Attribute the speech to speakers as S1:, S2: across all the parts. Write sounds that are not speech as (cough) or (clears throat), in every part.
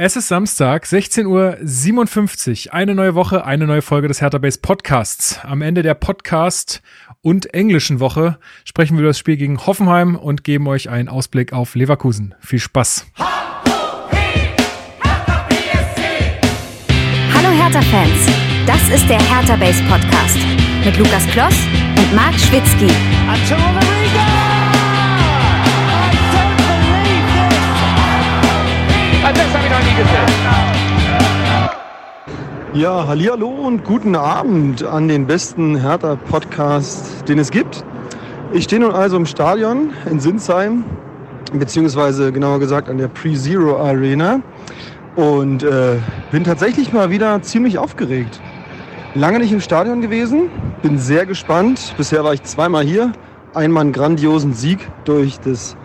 S1: Es ist Samstag, 16.57 Uhr. Eine neue Woche, eine neue Folge des Hertha Base Podcasts. Am Ende der Podcast- und englischen Woche sprechen wir über das Spiel gegen Hoffenheim und geben euch einen Ausblick auf Leverkusen. Viel Spaß.
S2: Hallo Hertha-Fans, das ist der Hertha Base Podcast mit Lukas Kloss und Marc Schwitzky.
S3: Ja, hallihallo und guten Abend an den besten Hertha-Podcast, den es gibt. Ich stehe nun also im Stadion in Sinsheim, beziehungsweise genauer gesagt an der Pre-Zero Arena und äh, bin tatsächlich mal wieder ziemlich aufgeregt. Lange nicht im Stadion gewesen, bin sehr gespannt. Bisher war ich zweimal hier. Einmal einen grandiosen Sieg durch das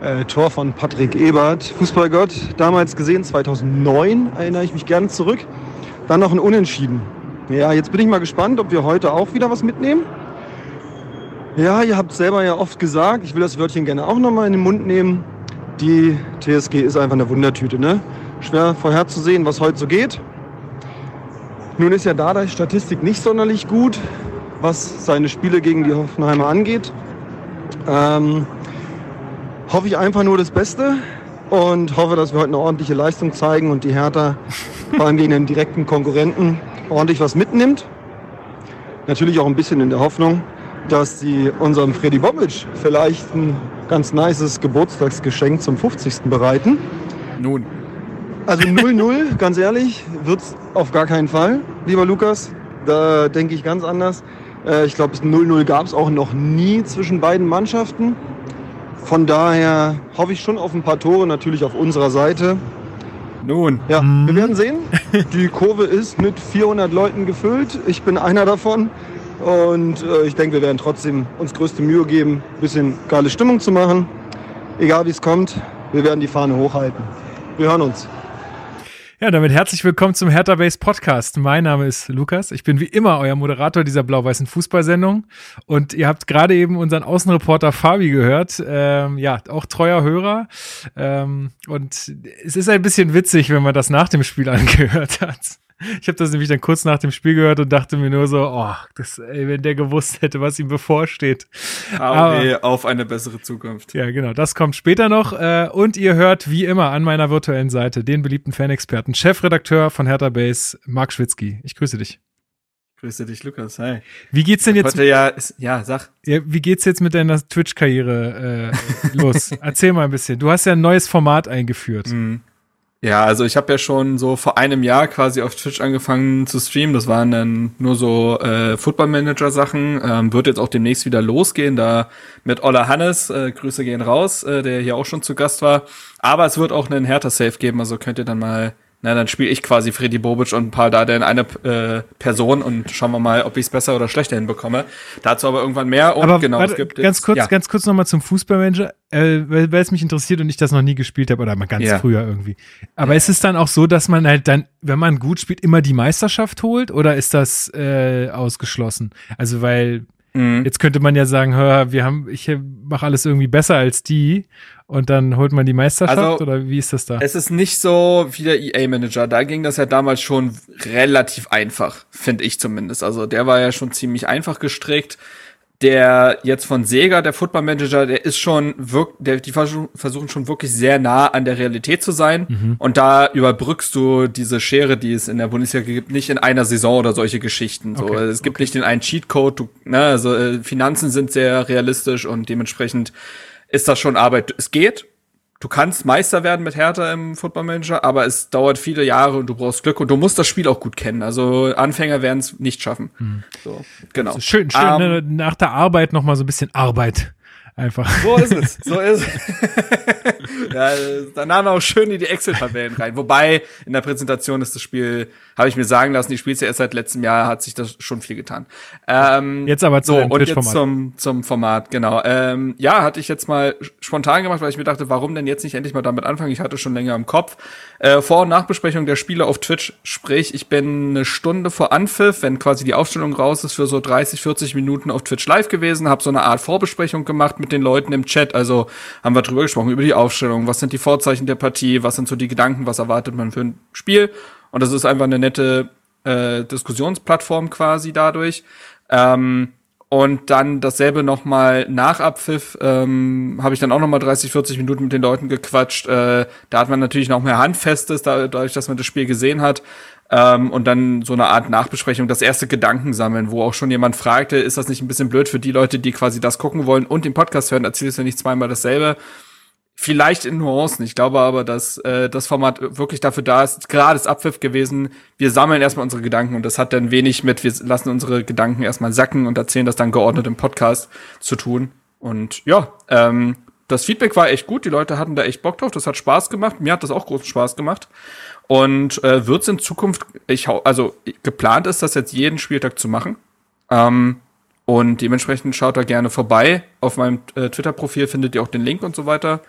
S3: äh, Tor von Patrick Ebert, Fußballgott, damals gesehen, 2009 erinnere ich mich gerne zurück. Dann noch ein Unentschieden. Ja, jetzt bin ich mal gespannt, ob wir heute auch wieder was mitnehmen. Ja, ihr habt selber ja oft gesagt, ich will das Wörtchen gerne auch nochmal in den Mund nehmen. Die TSG ist einfach eine Wundertüte, ne? Schwer vorherzusehen, was heute so geht. Nun ist ja Dardai Statistik nicht sonderlich gut, was seine Spiele gegen die Hoffenheimer angeht. Ähm, hoffe ich einfach nur das Beste und hoffe, dass wir heute eine ordentliche Leistung zeigen und die Hertha (laughs) vor allem gegen den direkten Konkurrenten ordentlich was mitnimmt. Natürlich auch ein bisschen in der Hoffnung, dass sie unserem Freddy Bobic vielleicht ein ganz nices Geburtstagsgeschenk zum 50. bereiten.
S1: Nun.
S3: Also (laughs) 0-0, ganz ehrlich, wird es auf gar keinen Fall, lieber Lukas. Da denke ich ganz anders. Äh, ich glaube, 0-0 gab es auch noch nie zwischen beiden Mannschaften. Von daher hoffe ich schon auf ein paar Tore, natürlich auf unserer Seite.
S1: Nun.
S3: Ja, wir werden sehen. (laughs) Die Kurve ist mit 400 Leuten gefüllt. Ich bin einer davon. Und äh, ich denke, wir werden trotzdem uns größte Mühe geben, ein bisschen geile Stimmung zu machen. Egal wie es kommt, wir werden die Fahne hochhalten. Wir hören uns.
S1: Ja, damit herzlich willkommen zum Hertha Base Podcast. Mein Name ist Lukas. Ich bin wie immer euer Moderator dieser blau-weißen Fußballsendung. Und ihr habt gerade eben unseren Außenreporter Fabi gehört. Ähm, ja, auch treuer Hörer. Ähm, und es ist ein bisschen witzig, wenn man das nach dem Spiel (laughs) angehört hat. Ich habe das nämlich dann kurz nach dem Spiel gehört und dachte mir nur so, oh, das, ey, wenn der gewusst hätte, was ihm bevorsteht.
S4: Aber auf eine bessere Zukunft.
S1: Ja, genau, das kommt später noch. Äh, und ihr hört wie immer an meiner virtuellen Seite den beliebten Fanexperten, Chefredakteur von Hertha Base, Marc Schwitzky. Ich grüße dich.
S4: Grüße dich, Lukas. Hi.
S1: Wie geht's denn jetzt?
S4: Heute ja, ist, ja, sag.
S1: Ja, wie geht's jetzt mit deiner Twitch-Karriere äh, los? (laughs) Erzähl mal ein bisschen. Du hast ja ein neues Format eingeführt.
S4: Mhm. Ja, also ich habe ja schon so vor einem Jahr quasi auf Twitch angefangen zu streamen. Das waren dann nur so äh, Football-Manager-Sachen. Ähm, wird jetzt auch demnächst wieder losgehen, da mit Ola Hannes, äh, Grüße gehen raus, äh, der hier auch schon zu Gast war. Aber es wird auch einen Hertha-Safe geben, also könnt ihr dann mal na, dann spiele ich quasi Freddy Bobic und Paul Dardai in eine äh, Person und schauen wir mal, ob ich es besser oder schlechter hinbekomme. Dazu aber irgendwann mehr. Und
S1: aber
S4: genau,
S1: warte,
S4: es gibt
S1: ganz
S4: jetzt,
S1: kurz,
S4: ja.
S1: ganz kurz nochmal zum Fußballmanager, äh, weil, weil es mich interessiert und ich das noch nie gespielt habe oder mal ganz
S4: Ja.
S1: früher irgendwie. Aber ist es dann auch so, dass man halt dann, wenn man gut spielt, immer die Meisterschaft holt oder ist das äh, ausgeschlossen? Also weil
S4: Mhm.
S1: jetzt könnte man ja sagen, hör, wir haben, ich mache alles irgendwie besser als die und dann holt man die Meisterschaft
S4: Also,
S1: oder wie ist das da?
S4: Es ist nicht so wie der EA-Manager. Da ging das ja damals schon relativ einfach, finde ich zumindest. Also der war ja schon ziemlich einfach gestrickt. Der jetzt von Sega, der Football Manager, der ist schon wirk der, die versuch- versuchen schon wirklich sehr nah an der Realität zu sein. Und da überbrückst du diese Schere, die es in der Bundesliga gibt, nicht in einer Saison oder solche Geschichten. So,
S1: Okay,
S4: es gibt nicht den einen Cheatcode, du, ne, also äh, Finanzen sind sehr realistisch und dementsprechend ist das schon Arbeit. Es geht, du kannst Meister werden mit Hertha im Football Manager, aber es dauert viele Jahre und du brauchst Glück und du musst das Spiel auch gut kennen. Also Anfänger werden es nicht schaffen. So, genau.
S1: So schön, schön,
S4: Ähm,
S1: ne, nach der Arbeit noch mal so ein bisschen Arbeit. Einfach.
S4: So ist es. So (laughs) ist es. ja, danach auch schön in die Excel-Tabellen rein. Wobei, in der Präsentation ist das Spiel, habe ich mir sagen lassen, die spielst ja erst seit letztem Jahr, hat sich das schon viel getan. Ähm,
S1: Jetzt aber zu
S4: so, und jetzt zum, zum Format, genau. Ähm, ja, hatte ich jetzt mal spontan gemacht, weil ich mir dachte, warum denn jetzt nicht endlich mal damit anfangen? Ich hatte schon länger im Kopf. Äh, Vor- und Nachbesprechung der Spiele auf Twitch, sprich, ich bin eine Stunde vor Anpfiff, wenn quasi die Aufstellung raus ist, für so 30, 40 Minuten auf Twitch live gewesen, habe so eine Art Vorbesprechung gemacht mit mit den Leuten im Chat. Also haben wir drüber gesprochen, über die Aufstellung, was sind die Vorzeichen der Partie, was sind so die Gedanken, was erwartet man für ein Spiel. Und das ist einfach eine nette äh, Diskussionsplattform quasi dadurch. Ähm, und dann dasselbe nochmal nach Abpfiff ähm, habe ich dann auch nochmal 30, 40 Minuten mit den Leuten gequatscht. Äh, da hat man natürlich noch mehr Handfestes, dadurch, dass man das Spiel gesehen hat. Ähm, und dann so eine Art Nachbesprechung, das erste Gedanken sammeln, wo auch schon jemand fragte, ist das nicht ein bisschen blöd für die Leute, die quasi das gucken wollen und den Podcast hören, erzählst du nicht zweimal dasselbe. Vielleicht in Nuancen. Ich glaube aber, dass äh, das Format wirklich dafür da ist, gerade das Abpfiff gewesen, wir sammeln erstmal unsere Gedanken und das hat dann wenig mit, wir lassen unsere Gedanken erstmal sacken und erzählen das dann geordnet im Podcast zu tun. Und ja, ähm, das Feedback war echt gut, die Leute hatten da echt Bock drauf, das hat Spaß gemacht, mir hat das auch großen Spaß gemacht. Und äh, wird es in Zukunft, ich also geplant ist, das jetzt jeden Spieltag zu machen. Ähm, und dementsprechend schaut da gerne vorbei. Auf meinem äh, Twitter-Profil findet ihr auch den Link und so weiter.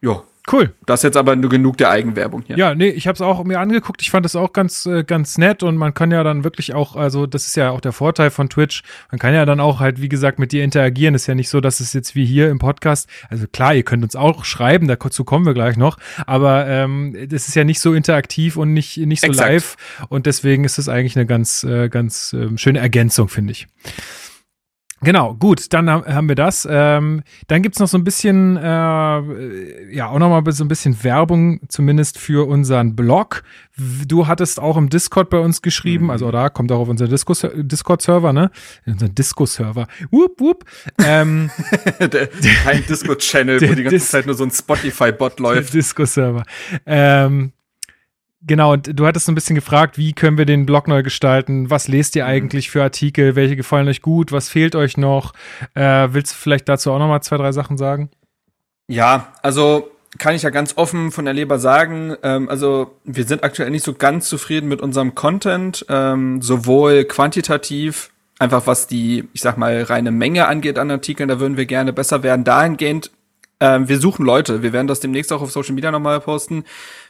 S4: Ja. Cool. Das ist jetzt aber nur genug der Eigenwerbung hier.
S1: Ja, nee, ich habe es auch mir angeguckt. Ich fand es auch ganz, äh, ganz nett und man kann ja dann wirklich auch, also das ist ja auch der Vorteil von Twitch. Man kann ja dann auch halt, wie gesagt, mit dir interagieren. Ist ja nicht so, dass es jetzt wie hier im Podcast, also klar, ihr könnt uns auch schreiben, dazu kommen wir gleich noch, aber ähm, das ist ja nicht so interaktiv und nicht, nicht so Exakt. live und deswegen ist es eigentlich eine ganz, äh, ganz äh, schöne Ergänzung, finde ich. Genau, gut, dann haben wir das. Ähm, dann gibt's noch so ein bisschen, äh, ja, auch nochmal so ein bisschen Werbung, zumindest für unseren Blog. Du hattest auch im Discord bei uns geschrieben, mhm. also da kommt auch auf unseren Discord-Server, ne? Unseren Disco-Server. Whoop, whoop. Ähm, (laughs)
S4: der, (laughs) kein Discord-Channel, wo die ganze Dis Zeit nur so ein Spotify-Bot läuft.
S1: Disco-Server. Ähm, Genau, und du hattest so ein bisschen gefragt, wie können wir den Blog neu gestalten? Was lest ihr mhm. eigentlich für Artikel? Welche gefallen euch gut? Was fehlt euch noch? Äh, willst du vielleicht dazu auch noch mal zwei, drei Sachen sagen?
S4: Ja, also kann ich ja ganz offen von der Leber sagen. Ähm, also wir sind aktuell nicht so ganz zufrieden mit unserem Content, ähm, sowohl quantitativ, einfach was die, ich sag mal, reine Menge angeht an Artikeln, da würden wir gerne besser werden. Dahingehend ähm, wir suchen Leute. Wir werden das demnächst auch auf Social Media nochmal posten.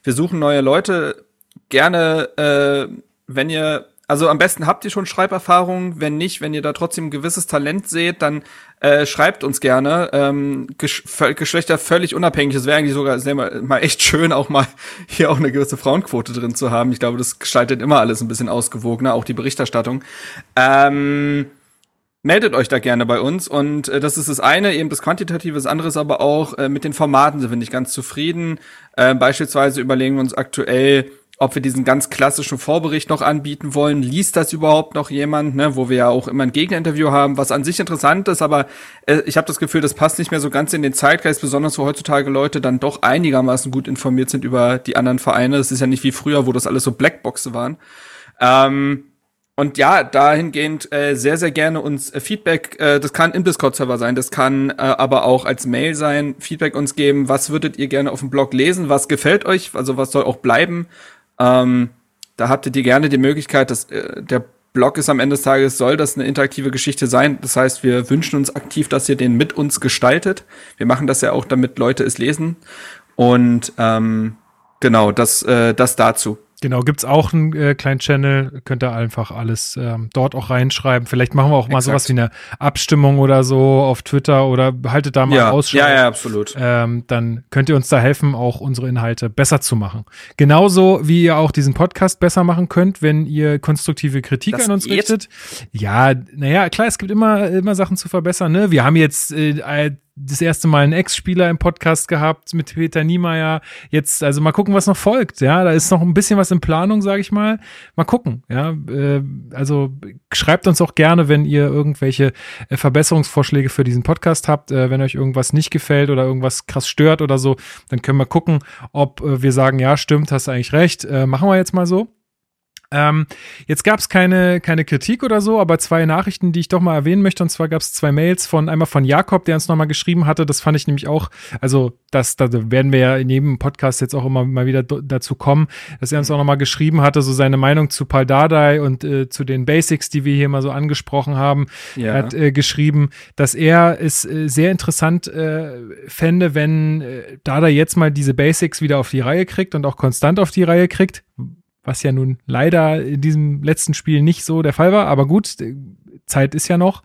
S4: Wir suchen neue Leute. Gerne, äh, wenn ihr, also am besten habt ihr schon Schreiberfahrung. Wenn nicht, wenn ihr da trotzdem ein gewisses Talent seht, dann äh, schreibt uns gerne. Ähm, Gesch Geschlechter völlig unabhängig. Es wäre eigentlich sogar sehr mal, mal echt schön, auch mal (laughs) hier auch eine gewisse Frauenquote drin zu haben. Ich glaube, das gestaltet immer alles ein bisschen ausgewogener, auch die Berichterstattung. Ähm, meldet euch da gerne bei uns. Und äh, das ist das eine, eben das Quantitative, das andere ist aber auch, äh, mit den Formaten sind wir nicht ganz zufrieden. Äh, beispielsweise überlegen wir uns aktuell, ob wir diesen ganz klassischen Vorbericht noch anbieten wollen. Liest das überhaupt noch jemand, ne? wo wir ja auch immer ein Gegeninterview haben, was an sich interessant ist, aber äh, ich habe das Gefühl, das passt nicht mehr so ganz in den Zeitgeist, besonders wo heutzutage Leute dann doch einigermaßen gut informiert sind über die anderen Vereine. Es ist ja nicht wie früher, wo das alles so Blackboxe waren. Ähm, und ja, dahingehend äh, sehr, sehr gerne uns äh, Feedback, äh, das kann im Discord-Server sein, das kann äh, aber auch als Mail sein, Feedback uns geben, was würdet ihr gerne auf dem Blog lesen, was gefällt euch, also was soll auch bleiben. Ähm, da habt ihr gerne die Möglichkeit, dass äh, der Blog ist am Ende des Tages, soll das eine interaktive Geschichte sein. Das heißt, wir wünschen uns aktiv, dass ihr den mit uns gestaltet. Wir machen das ja auch, damit Leute es lesen. Und ähm, genau, das, äh, das dazu.
S1: Genau, gibt's auch einen äh, kleinen Channel, könnt ihr einfach alles ähm, dort auch reinschreiben. Vielleicht machen wir auch mal Exakt. sowas wie eine Abstimmung oder so auf Twitter oder haltet da mal
S4: ja,
S1: Ausschau.
S4: Ja, ja, absolut.
S1: Ähm, dann könnt ihr uns da helfen, auch unsere Inhalte besser zu machen. Genauso wie ihr auch diesen Podcast besser machen könnt, wenn ihr konstruktive Kritik das an uns geht? richtet. Ja, naja, klar, es gibt immer, immer Sachen zu verbessern. Ne? Wir haben jetzt äh, das erste Mal einen Ex-Spieler im Podcast gehabt mit Peter Niemeyer. Jetzt, also mal gucken, was noch folgt. Ja, da ist noch ein bisschen was in Planung, sage ich mal. Mal gucken. Ja, äh, also schreibt uns auch gerne, wenn ihr irgendwelche äh, Verbesserungsvorschläge für diesen Podcast habt. Äh, wenn euch irgendwas nicht gefällt oder irgendwas krass stört oder so, dann können wir gucken, ob äh, wir sagen, ja, stimmt, hast du eigentlich recht. Machen wir jetzt mal so. Ähm, jetzt gab es keine, keine Kritik oder so, aber zwei Nachrichten, die ich doch mal erwähnen möchte. Und zwar gab es zwei Mails von einmal von Jakob, der uns nochmal geschrieben hatte. Das fand ich nämlich auch, also das, da werden wir ja in jedem Podcast jetzt auch immer mal wieder dazu kommen, dass er uns auch nochmal geschrieben hatte, so seine Meinung zu Paul Dardai und äh, zu den Basics, die wir hier mal so angesprochen haben. Ja. Er hat äh, geschrieben, dass er es äh, sehr interessant äh, fände, wenn äh, Dardai jetzt mal diese Basics wieder auf die Reihe kriegt und auch konstant auf die Reihe kriegt was ja nun leider in diesem letzten Spiel nicht so der Fall war. Aber gut, Zeit ist ja noch.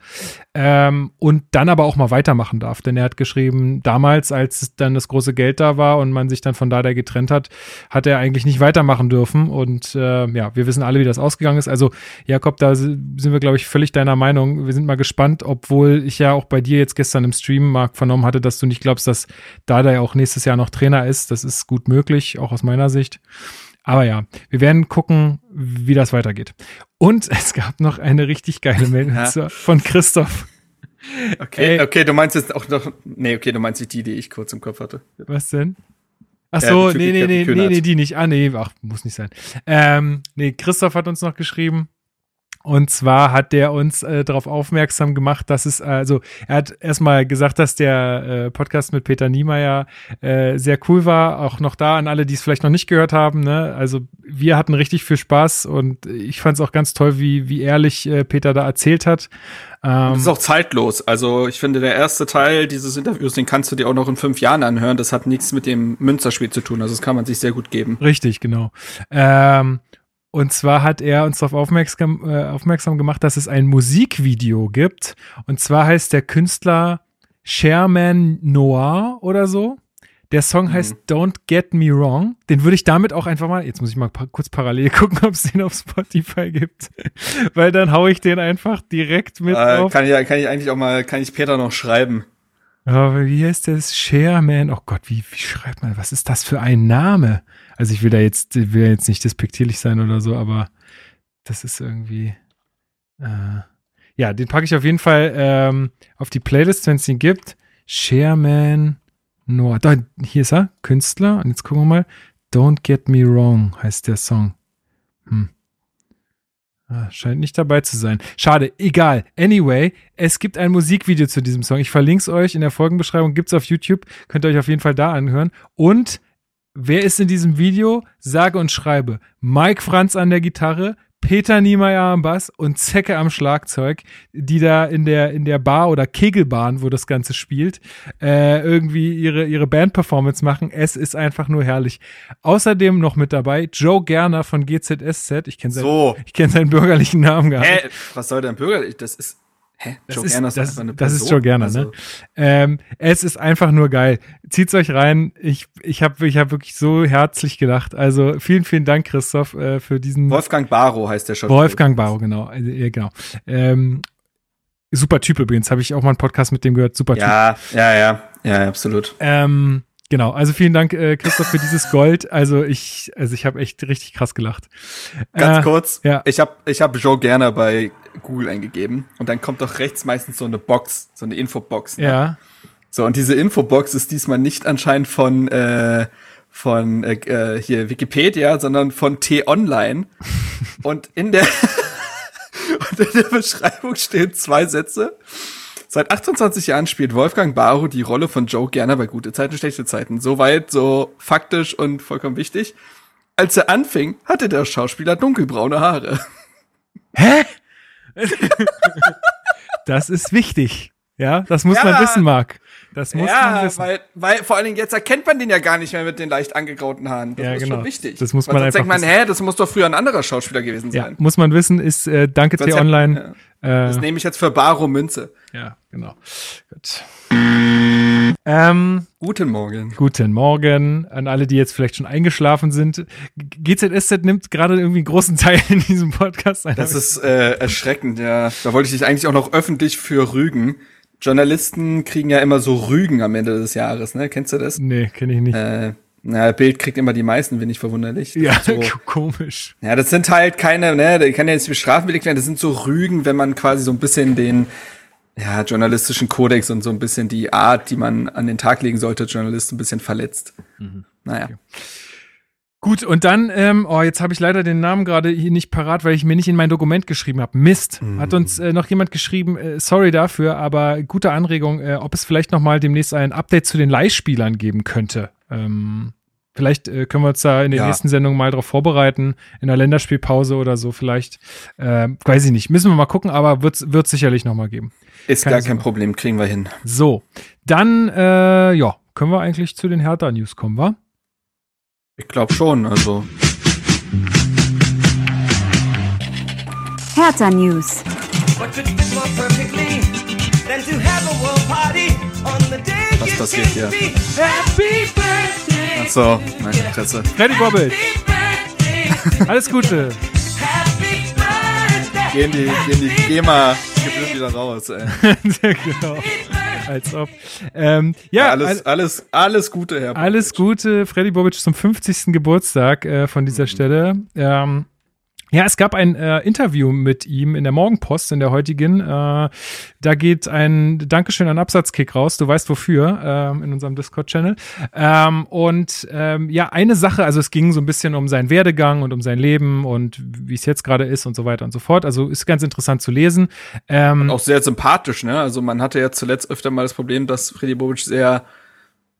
S1: Ähm, und dann aber auch mal weitermachen darf. Denn er hat geschrieben, damals, als dann das große Geld da war und man sich dann von da getrennt hat, hat er eigentlich nicht weitermachen dürfen. Und äh, ja, wir wissen alle, wie das ausgegangen ist. Also, Jakob, da sind wir, glaube ich, völlig deiner Meinung. Wir sind mal gespannt, obwohl ich ja auch bei dir jetzt gestern im Stream, Marc, vernommen hatte, dass du nicht glaubst, dass Dada ja auch nächstes Jahr noch Trainer ist. Das ist gut möglich, auch aus meiner Sicht. Aber ja, wir werden gucken, wie das weitergeht. Und (laughs) es gab noch eine richtig geile Meldung ja. von Christoph.
S4: Okay, Ey. okay, du meinst jetzt auch noch, nee, okay, du meinst nicht die, die ich kurz im Kopf hatte.
S1: Was denn? Ach so, ja, nee, nee, nee, nee, nee, die nicht. Ah, nee, ach, muss nicht sein. Ähm, nee, Christoph hat uns noch geschrieben, und zwar hat der uns äh, darauf aufmerksam gemacht, dass es, also er hat erstmal gesagt, dass der äh, Podcast mit Peter Niemeyer äh, sehr cool war. Auch noch da an alle, die es vielleicht noch nicht gehört haben. Ne? Also wir hatten richtig viel Spaß und ich fand es auch ganz toll, wie, wie ehrlich äh, Peter da erzählt hat.
S4: Ähm, das ist auch zeitlos. Also ich finde, der erste Teil dieses Interviews, den kannst du dir auch noch in fünf Jahren anhören. Das hat nichts mit dem Münsterspiel zu tun. Also das kann man sich sehr gut geben.
S1: Richtig, genau. Ähm, und zwar hat er uns darauf aufmerksam, äh, aufmerksam gemacht, dass es ein Musikvideo gibt. Und zwar heißt der Künstler Sherman Noir oder so. Der Song mhm. heißt Don't Get Me Wrong. Den würde ich damit auch einfach mal, jetzt muss ich mal pa kurz parallel (laughs) gucken, ob es den auf Spotify gibt. (laughs) Weil dann haue ich den einfach direkt mit
S4: äh, auf. Kann ich, kann ich eigentlich auch mal, kann ich Peter noch schreiben.
S1: Aber wie heißt das? Sherman? Oh Gott, wie, wie schreibt man? Was ist das für ein Name? Also ich will da jetzt, will jetzt nicht despektierlich sein oder so, aber das ist irgendwie. Äh, ja, den packe ich auf jeden Fall ähm, auf die Playlist, wenn es den gibt. Sherman Noah. Da, hier ist er, Künstler. Und jetzt gucken wir mal. Don't Get Me Wrong heißt der Song. Hm. Ah, scheint nicht dabei zu sein. Schade, egal. Anyway, es gibt ein Musikvideo zu diesem Song. Ich verlinke es euch in der Folgenbeschreibung, gibt es auf YouTube. Könnt ihr euch auf jeden Fall da anhören. Und Wer ist in diesem Video? Sage und schreibe. Mike Franz an der Gitarre, Peter Niemeyer am Bass und Zecke am Schlagzeug, die da in der, in der Bar oder Kegelbahn, wo das Ganze spielt, äh, irgendwie ihre, ihre Band-Performance machen. Es ist einfach nur herrlich. Außerdem noch mit dabei Joe Gerner von GZSZ. Ich kenne seinen, so. Ich kenn seinen bürgerlichen Namen gar nicht. Hä?
S4: Was soll denn bürgerlich? Das ist
S1: Hä? Das Joe ist, Gerner ist das, einfach eine Person. Das ist Joe Gerner, ne? also. ne? Ähm, es ist einfach nur geil. Zieht's euch rein. Ich, ich habe ich hab wirklich so herzlich gedacht. Also vielen, vielen Dank, Christoph, äh, für diesen.
S4: Wolfgang Barrow heißt der schon.
S1: Wolfgang Barrow, genau. Ja, genau. Ähm, super Typ übrigens. Habe ich auch mal einen Podcast mit dem gehört. Super Typ.
S4: Ja, ja, ja. Ja, absolut.
S1: Ähm, Genau, also vielen Dank, äh, Christoph, für dieses Gold. Also ich, also ich habe echt richtig krass gelacht.
S4: Ganz äh, kurz, ja. ich habe ich hab Joe Gerner bei Google eingegeben und dann kommt doch rechts meistens so eine Box, so eine Infobox.
S1: Ne? Ja.
S4: So, und diese Infobox ist diesmal nicht anscheinend von, äh, von äh, äh hier Wikipedia, sondern von T-Online. (laughs) und in der (laughs) und in der Beschreibung stehen zwei Sätze. Seit 28 Jahren spielt Wolfgang Barrow die Rolle von Joe Gerner bei gute Zeiten, schlechte Zeiten. Soweit so faktisch und vollkommen wichtig. Als er anfing, hatte der Schauspieler dunkelbraune Haare.
S1: Hä? (laughs) das ist wichtig. Ja, das muss ja, man wissen, Marc. Das muss ja, man wissen.
S4: Weil, weil vor allen Dingen jetzt erkennt man den ja gar nicht mehr mit den leicht angegrauten Haaren. Das ja, ist genau. schon wichtig.
S1: Das muss man
S4: Weil
S1: einfach
S4: denkt man, hä, das muss doch früher ein anderer Schauspieler gewesen sein.
S1: Ja, muss man wissen, ist äh, Danke T Online.
S4: Ja. Äh, das nehme ich jetzt für Baro Münze.
S1: Ja, genau. Gut. Ähm,
S4: guten Morgen.
S1: Guten Morgen an alle, die jetzt vielleicht schon eingeschlafen sind. GZSZ nimmt gerade irgendwie einen großen Teil in diesem Podcast
S4: ein. Das ist äh, erschreckend, ja. Da wollte ich dich eigentlich auch noch öffentlich für rügen. Journalisten kriegen ja immer so Rügen am Ende des Jahres, ne? Kennst du das?
S1: Nee, kenne ich nicht.
S4: Äh, na, Bild kriegt immer die meisten, bin ich verwunderlich.
S1: Das ja, so, (laughs) komisch.
S4: Ja, das sind halt keine, ne, da kann ja jetzt bestrafen werden, das sind so Rügen, wenn man quasi so ein bisschen den ja, journalistischen Kodex und so ein bisschen die Art, die man an den Tag legen sollte, Journalist ein bisschen verletzt. Mhm. Naja. Okay.
S1: Gut, und dann, ähm, oh, jetzt habe ich leider den Namen gerade hier nicht parat, weil ich mir nicht in mein Dokument geschrieben habe. Mist. Mhm. Hat uns äh, noch jemand geschrieben, äh, sorry dafür, aber gute Anregung, äh, ob es vielleicht noch mal demnächst ein Update zu den Leihspielern geben könnte. Ähm, vielleicht äh, können wir uns da in den ja. nächsten Sendungen mal drauf vorbereiten, in der Länderspielpause oder so vielleicht. Äh, weiß ich nicht, müssen wir mal gucken, aber wird es sicherlich noch mal geben.
S4: Ist Keine gar kein Problem, kriegen wir hin.
S1: So, dann, äh, ja, können wir eigentlich zu den Hertha-News kommen, wa?
S4: Ich glaube schon, also.
S2: Hertha News.
S4: Was passiert hier? Ach so, meine Fresse.
S1: Freddy Bobbit. Alles Gute.
S4: Gehen die, gehen die GEMA gebühren wieder raus, ey. (laughs)
S1: genau. Als ob. Ähm, ja,
S4: Ja, alles,
S1: al-
S4: alles, alles Gute, Herr.
S1: alles Gute, Freddy Bobic zum 50. Geburtstag äh, von dieser Stelle. Ähm, ja, es gab ein äh, Interview mit ihm in der Morgenpost, in der heutigen. Äh, da geht ein Dankeschön an Absatzkick raus, du weißt wofür, ähm, in unserem Discord-Channel. Ähm, und ähm, ja, eine Sache, also es ging so ein bisschen um seinen Werdegang und um sein Leben und wie es jetzt gerade ist und so weiter und so fort. Also ist ganz interessant zu lesen. Ähm,
S4: auch sehr sympathisch, ne? Also man hatte ja zuletzt öfter mal das Problem, dass Freddy Bobic sehr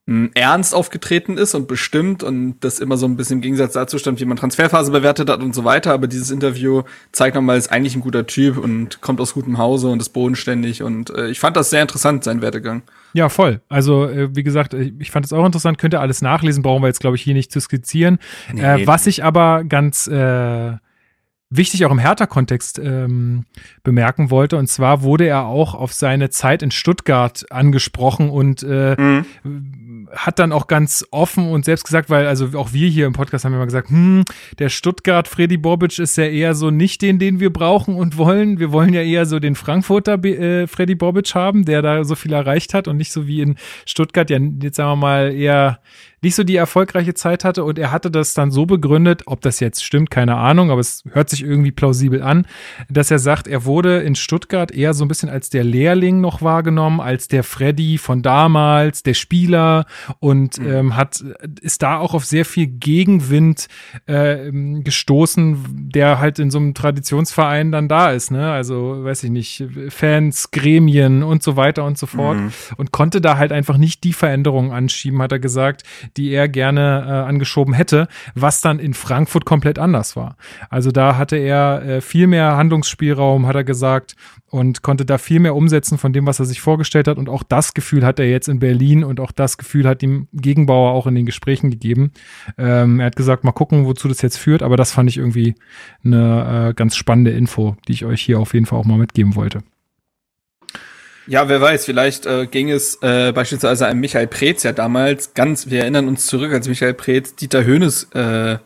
S4: ernst aufgetreten ist und bestimmt und das immer so ein bisschen im Gegensatz dazu stand, wie man Transferphase bewertet hat und so weiter. Aber dieses Interview zeigt nochmal, ist eigentlich ein guter Typ und kommt aus gutem Hause und ist bodenständig und äh, ich fand das sehr interessant, sein Werdegang.
S1: Ja, voll. Also, äh, wie gesagt, äh, ich fand es auch interessant, könnt ihr alles nachlesen, brauchen wir jetzt, glaube ich, hier nicht zu skizzieren.
S4: Nee.
S1: Äh, was ich aber ganz äh, wichtig auch im Hertha-Kontext ähm, bemerken wollte, und zwar wurde er auch auf seine Zeit in Stuttgart angesprochen und äh, hat dann auch ganz offen und selbst gesagt, weil also auch wir hier im Podcast haben immer gesagt, hm, der Stuttgart Freddy Bobic ist ja eher so nicht den, den wir brauchen und wollen. Wir wollen ja eher so den Frankfurter äh, Freddy Bobic haben, der da so viel erreicht hat und nicht so wie in Stuttgart ja jetzt sagen wir mal eher nicht so die erfolgreiche Zeit hatte und er hatte das dann so begründet, ob das jetzt stimmt, keine Ahnung, aber es hört sich irgendwie plausibel an, dass er sagt, er wurde in Stuttgart eher so ein bisschen als der Lehrling noch wahrgenommen, als der Freddy von damals, der Spieler und ähm, hat ist da auch auf sehr viel Gegenwind äh, gestoßen, der halt in so einem Traditionsverein dann da ist, ne? Also weiß ich nicht, Fans, Gremien und so weiter und so fort und konnte da halt einfach nicht die Veränderungen anschieben, hat er gesagt, die er gerne äh, angeschoben hätte, was dann in Frankfurt komplett anders war. Also da hatte er äh, viel mehr Handlungsspielraum, hat er gesagt, und konnte da viel mehr umsetzen von dem, was er sich vorgestellt hat. Und auch das Gefühl hat er jetzt in Berlin und auch das Gefühl hat ihm Gegenbauer auch in den Gesprächen gegeben. Ähm, er hat gesagt, mal gucken, wozu das jetzt führt, aber das fand ich irgendwie eine äh, ganz spannende Info, die ich euch hier auf jeden Fall auch mal mitgeben wollte.
S4: Ja, wer weiß, vielleicht äh, ging es äh, beispielsweise einem Michael Preetz ja damals ganz, wir erinnern uns zurück, als Michael Preetz Dieter Hönes äh,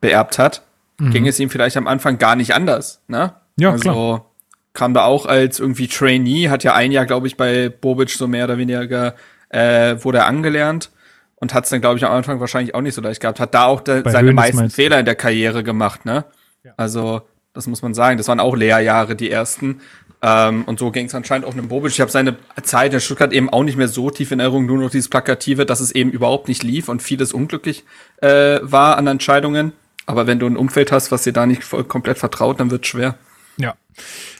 S4: beerbt hat, ging es ihm vielleicht am Anfang gar nicht anders, ne?
S1: Ja,
S4: also,
S1: klar.
S4: kam da auch als irgendwie Trainee, hat ja ein Jahr, glaube ich, bei Bobic so mehr oder weniger, äh, wurde er angelernt und hat es dann, glaube ich, am Anfang wahrscheinlich auch nicht so leicht gehabt, hat da auch da, seine
S1: Hoeneß
S4: meisten? Fehler in der Karriere gemacht, ne? Also, das muss man sagen, das waren auch Lehrjahre, die ersten. Ähm, und so ging es anscheinend auch einem Bobic. Ich habe seine Zeit in Stuttgart eben auch nicht mehr so tief in Erinnerung, nur noch dieses Plakative, dass es eben überhaupt nicht lief und vieles unglücklich äh, war an Entscheidungen. Aber wenn du ein Umfeld hast, was dir da nicht voll komplett vertraut, dann wird schwer.
S1: Ja.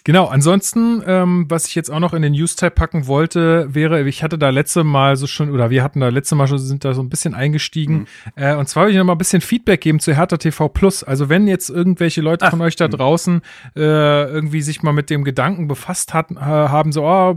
S1: Genau, ansonsten, ähm, was ich jetzt auch noch in den News-Tab packen wollte, wäre, ich hatte da letzte Mal so schon, oder wir hatten da letzte Mal schon, sind da so ein bisschen eingestiegen. Äh, und zwar will ich noch mal ein bisschen Feedback geben zu Hertha TV Plus. Also wenn jetzt irgendwelche Leute von euch da draußen äh, irgendwie sich mal mit dem Gedanken befasst hatten, äh, haben, so, oh,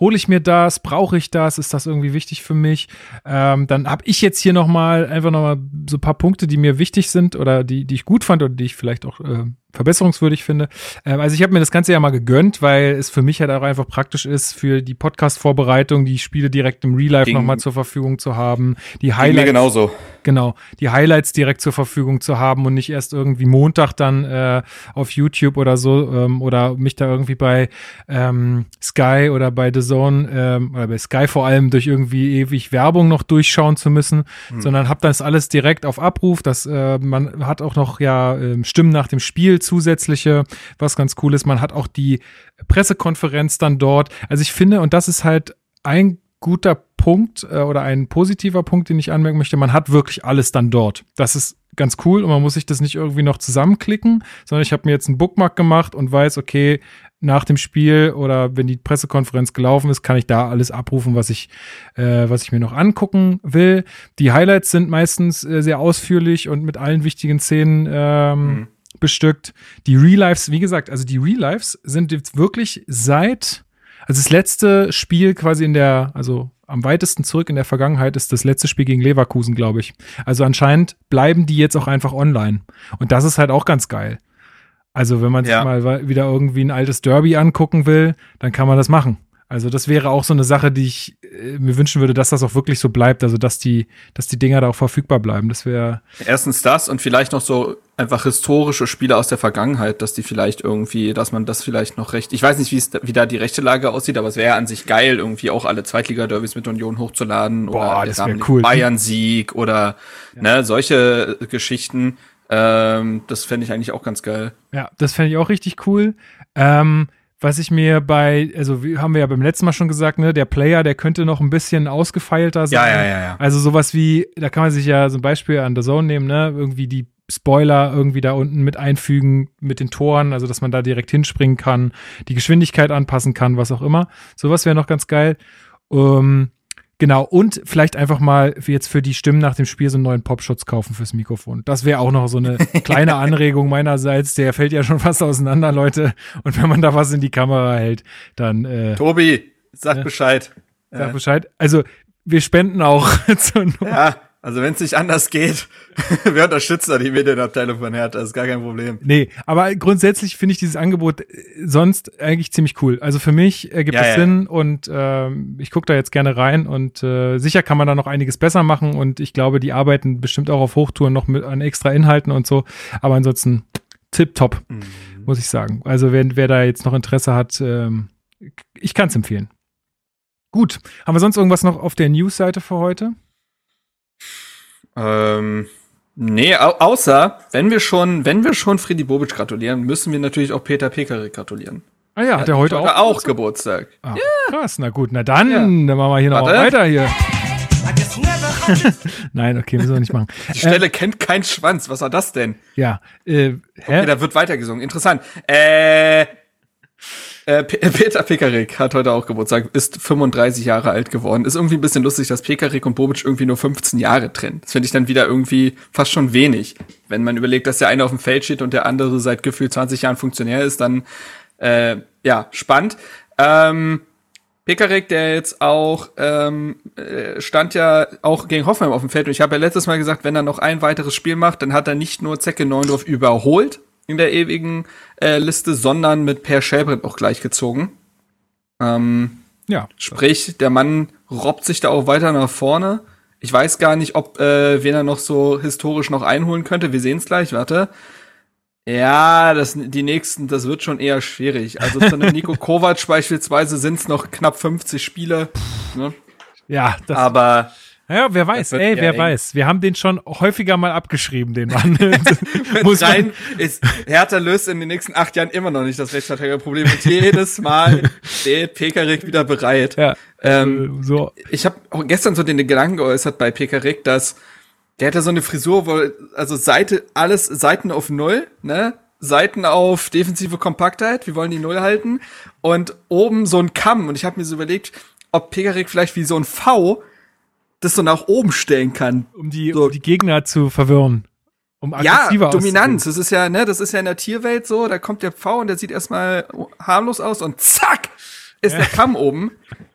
S1: hole ich mir das, brauche ich das, ist das irgendwie wichtig für mich? Ähm, dann habe ich jetzt hier noch mal einfach noch mal so ein paar Punkte, die mir wichtig sind oder die, die ich gut fand oder die ich vielleicht auch äh, verbesserungswürdig finde. Ähm, also ich habe mir das Ganze ja mal gegönnt, weil es für mich halt auch einfach praktisch ist, für die Podcast-Vorbereitung die Spiele direkt im Real Life nochmal zur Verfügung zu haben, die
S4: Ging mir
S1: Highlights,
S4: genauso.
S1: Genau, die Highlights direkt zur Verfügung zu haben und nicht erst irgendwie Montag dann äh, auf YouTube oder so ähm, oder mich da irgendwie bei ähm, Sky oder bei The Zone ähm, oder bei Sky vor allem durch irgendwie ewig Werbung noch durchschauen zu müssen, sondern hab das alles direkt auf Abruf. Das äh, man hat auch noch ja ähm, Stimmen nach dem Spiel zusätzliche, was ganz cool ist. Man hat auch die Pressekonferenz dann dort. Also ich finde und das ist halt ein guter Punkt äh, oder ein positiver Punkt, den ich anmerken möchte, man hat wirklich alles dann dort. Das ist ganz cool und man muss sich das nicht irgendwie noch zusammenklicken, sondern ich habe mir jetzt einen Bookmark gemacht und weiß, okay, nach dem Spiel oder wenn die Pressekonferenz gelaufen ist, kann ich da alles abrufen, was ich, äh, was ich mir noch angucken will. Die Highlights sind meistens äh, sehr ausführlich und mit allen wichtigen Szenen ähm, bestückt. Die Real-Lives, wie gesagt, also die Real-Lives sind jetzt wirklich seit also das letzte Spiel quasi in der, also am weitesten zurück in der Vergangenheit ist das letzte Spiel gegen Leverkusen, glaube ich. Also anscheinend bleiben die jetzt auch einfach online. Und das ist halt auch ganz geil. Also wenn man sich
S4: Ja.
S1: mal wieder irgendwie ein altes Derby angucken will, dann kann man das machen. Also das wäre auch so eine Sache, die ich äh, mir wünschen würde, dass das auch wirklich so bleibt. Also dass die, dass die Dinger da auch verfügbar bleiben. Das wäre
S4: Erstens das und vielleicht noch so einfach historische Spiele aus der Vergangenheit, dass die vielleicht irgendwie, dass man das vielleicht noch recht. Ich weiß nicht, wie es da, wie da die rechte Lage aussieht, aber es wäre an sich geil, irgendwie auch alle Zweitliga-Derbys mit Union hochzuladen
S1: Boah,
S4: oder
S1: das
S4: der
S1: wär
S4: damalige
S1: cool.
S4: Bayern-Sieg oder ne, solche Geschichten. Ähm, das fände ich eigentlich auch ganz geil.
S1: Ja, das fände ich auch richtig cool. Ähm, was ich mir bei, also wie haben wir ja beim letzten Mal schon gesagt, ne, der Player, der könnte noch ein bisschen ausgefeilter sein.
S4: Ja, ja, ja, ja.
S1: Also sowas wie, da kann man sich ja so ein Beispiel an der Zone nehmen, ne, irgendwie die Spoiler irgendwie da unten mit einfügen mit den Toren, also dass man da direkt hinspringen kann, die Geschwindigkeit anpassen kann, was auch immer. Sowas wäre noch ganz geil. Ähm, genau, und vielleicht einfach mal jetzt für die Stimmen nach dem Spiel so einen neuen Popschutz kaufen fürs Mikrofon. Das wäre auch noch so eine (laughs) kleine Anregung meinerseits. Der fällt ja schon (laughs) fast auseinander, Leute. Und wenn man da was in die Kamera hält, dann äh,
S4: Tobi, sag
S1: Ja.
S4: Bescheid.
S1: sag. Bescheid. Also wir spenden auch (laughs) zur Not.
S4: Ja, also wenn es nicht anders geht, (laughs) wir unterstützen da die Medienabteilung von Hertha, ist gar kein Problem.
S1: Nee, aber grundsätzlich finde ich dieses Angebot äh, sonst eigentlich ziemlich cool. Also für mich ergibt
S4: Ja,
S1: es
S4: ja.
S1: Sinn und ähm, ich gucke da jetzt gerne rein und äh, sicher kann man da noch einiges besser machen und ich glaube, die arbeiten bestimmt auch auf Hochtouren noch mit an extra Inhalten und so. Aber ansonsten tipptopp,
S4: Mhm.
S1: muss ich sagen. Also wer, wer da jetzt noch Interesse hat, ähm, ich kann es empfehlen. Gut, haben wir sonst irgendwas noch auf der News-Seite für heute?
S4: Ähm, nee, au außer, wenn wir schon, wenn wir schon Friedi Bobic gratulieren, müssen wir natürlich auch Peter Pekarik gratulieren.
S1: Ah ja, hat er heute auch?
S4: auch Geburtstag.
S1: Ah, Krass, na gut, na dann,
S4: Ja.
S1: dann machen wir hier noch weiter hier. (laughs) Nein, okay, müssen wir nicht machen.
S4: Die Stelle kennt kein Schwanz. Was war das denn?
S1: Ja, äh, hä?
S4: Okay, da wird weitergesungen. Interessant. Äh, äh, (laughs) Peter Pekarik hat heute auch Geburtstag, ist 35 Jahre alt geworden. Ist irgendwie ein bisschen lustig, dass Pekarik und Bobic irgendwie nur 15 Jahre trennen. Das finde ich dann wieder irgendwie fast schon wenig. Wenn man überlegt, dass der eine auf dem Feld steht und der andere seit gefühlt 20 Jahren Funktionär ist, dann äh, ja, spannend. Ähm, Pekarik, der jetzt auch ähm, äh, stand ja auch gegen Hoffenheim auf dem Feld und ich habe ja letztes Mal gesagt, wenn er noch ein weiteres Spiel macht, dann hat er nicht nur Zecke Neundorf überholt in der ewigen äh, Liste, sondern mit Per Schellbrett auch gleichgezogen. Ähm,
S1: ja,
S4: sprich, der Mann robbt sich da auch weiter nach vorne. Ich weiß gar nicht, ob äh, wen er noch so historisch noch einholen könnte. Wir sehen es gleich, warte. Ja, das, die nächsten, das wird schon eher schwierig. Also zu einem (laughs) Nico Kovac beispielsweise sind es noch knapp 50 Spiele. Ne?
S1: ja, das,
S4: Aber
S1: ja, wer weiß, ey, wer
S4: eng.
S1: weiß. Wir haben den schon häufiger mal abgeschrieben, den Mann. (laughs) Muss
S4: rein ist, Hertha löst in den nächsten acht Jahren immer noch nicht das Rechtsverteidigerproblem. Und jedes Mal steht Pekarik wieder bereit.
S1: Ja,
S4: Ähm,
S1: äh, so,
S4: ich habe auch gestern so den Gedanken geäußert bei Pekarik, dass der hatte so eine Frisur, wo also Seite alles Seiten auf Null, ne? Seiten auf defensive Kompaktheit, wir wollen die Null halten und oben so ein Kamm und ich habe mir so überlegt, ob Pekarik vielleicht wie so ein V das so nach oben stellen kann.
S1: um die,
S4: so.
S1: um die Gegner zu verwirren. Um
S4: Ja, Dominanz. Das ist ja, ne, das ist ja in der Tierwelt so, da kommt der Pfau und der sieht erstmal harmlos aus und zack ist der Kamm oben.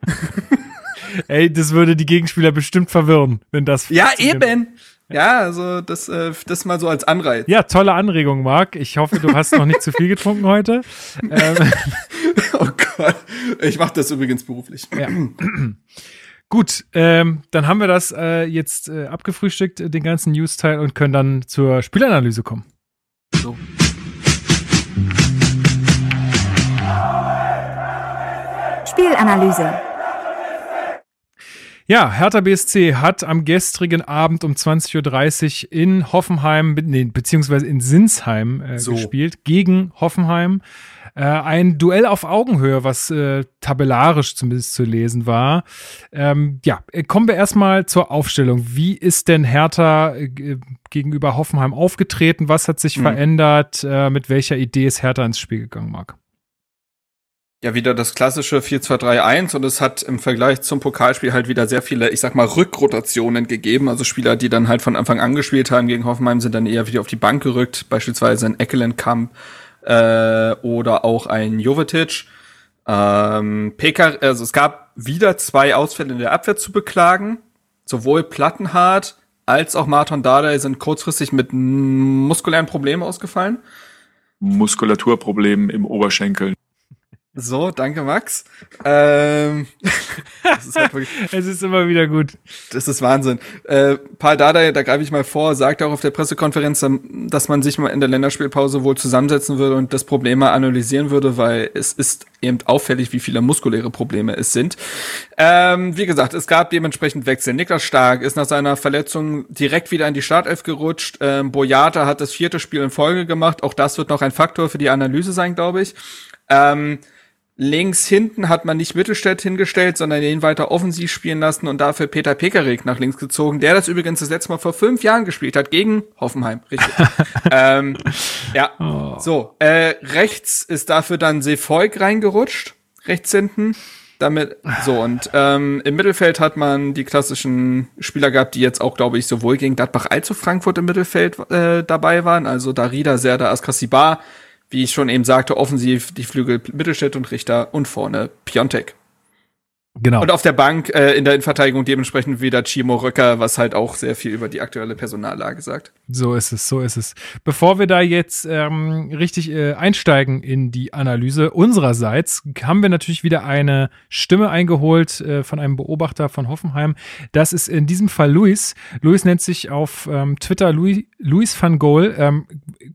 S4: (laughs)
S1: Ey, das würde die Gegenspieler bestimmt verwirren, wenn das.
S4: Ja, eben. Ja, also das, äh, das mal so als Anreiz.
S1: Ja, tolle Anregung, Marc. Ich hoffe, du hast noch nicht zu viel getrunken heute. Ähm, (laughs)
S4: Oh Gott. Ich mache das übrigens beruflich.
S1: Ja. (clears throat) Gut, ähm, dann haben wir das äh, jetzt äh, abgefrühstückt, äh, den ganzen News-Teil, und können dann zur Spielanalyse kommen.
S4: So.
S2: Spielanalyse.
S1: Ja, Hertha BSC hat am gestrigen Abend um 20.30 Uhr in Hoffenheim, nee, beziehungsweise in Sinsheim äh,
S4: So.
S1: gespielt, gegen Hoffenheim. Äh, ein Duell auf Augenhöhe, was äh, tabellarisch zumindest zu lesen war. Ähm, ja, äh, kommen wir erstmal zur Aufstellung. Wie ist denn Hertha äh, g- gegenüber Hoffenheim aufgetreten? Was hat sich
S4: Mhm.
S1: verändert? Äh, mit welcher Idee ist Hertha ins Spiel gegangen, Marc?
S4: Ja, wieder das klassische 4-2-3-1 und es hat im Vergleich zum Pokalspiel halt wieder sehr viele, ich sag mal, Rückrotationen gegeben. Also Spieler, die dann halt von Anfang an gespielt haben gegen Hoffenheim, sind dann eher wieder auf die Bank gerückt. Beispielsweise ein Eckelenkamp äh, oder auch ein Jovetic. Ähm, PK, also es gab wieder zwei Ausfälle in der Abwehr zu beklagen. Sowohl Plattenhardt als auch Martin Dardai sind kurzfristig mit muskulären Problemen ausgefallen.
S5: Muskulaturproblemen im Oberschenkel.
S4: So, danke Max. Ähm, (laughs)
S1: ist halt wirklich, (laughs) es ist immer wieder gut.
S4: Das ist Wahnsinn. Äh, Paul Dardai, da greife ich mal vor, sagt auch auf der Pressekonferenz, dass man sich mal in der Länderspielpause wohl zusammensetzen würde und das Problem mal analysieren würde, weil es ist eben auffällig, wie viele muskuläre Probleme es sind. Ähm, wie gesagt, es gab dementsprechend Wechsel. Niklas Stark ist nach seiner Verletzung direkt wieder in die Startelf gerutscht. Ähm, Boyata hat das vierte Spiel in Folge gemacht. Auch das wird noch ein Faktor für die Analyse sein, glaube ich. Ähm, Links hinten hat man nicht Mittelstädt hingestellt, sondern ihn weiter offensiv spielen lassen und dafür Peter Pekarik nach links gezogen, der das übrigens das letzte Mal vor fünf Jahren gespielt hat, gegen Hoffenheim. Richtig. (laughs) ähm, ja, oh. so. Äh, rechts ist dafür dann Seefolk reingerutscht, rechts hinten. Damit, so, und ähm, im Mittelfeld hat man die klassischen Spieler gehabt, die jetzt auch, glaube ich, sowohl gegen Gladbach als auch Frankfurt im Mittelfeld äh, dabei waren. Also Darida, Serda, Askasibar, wie ich schon eben sagte, offensiv die Flügel Mittelstädt und Richter und vorne Piontek. Genau. Und auf der Bank äh, in der Innenverteidigung dementsprechend wieder Chimo Röcker, was halt auch sehr viel über die aktuelle Personallage sagt.
S1: So ist es, so ist es. Bevor wir da jetzt ähm, richtig äh, einsteigen in die Analyse unsererseits, haben wir natürlich wieder eine Stimme eingeholt äh, von einem Beobachter von Hoffenheim. Das ist in diesem Fall Luis. Luis nennt sich auf ähm, Twitter Louis, Luis van Goal. Ähm,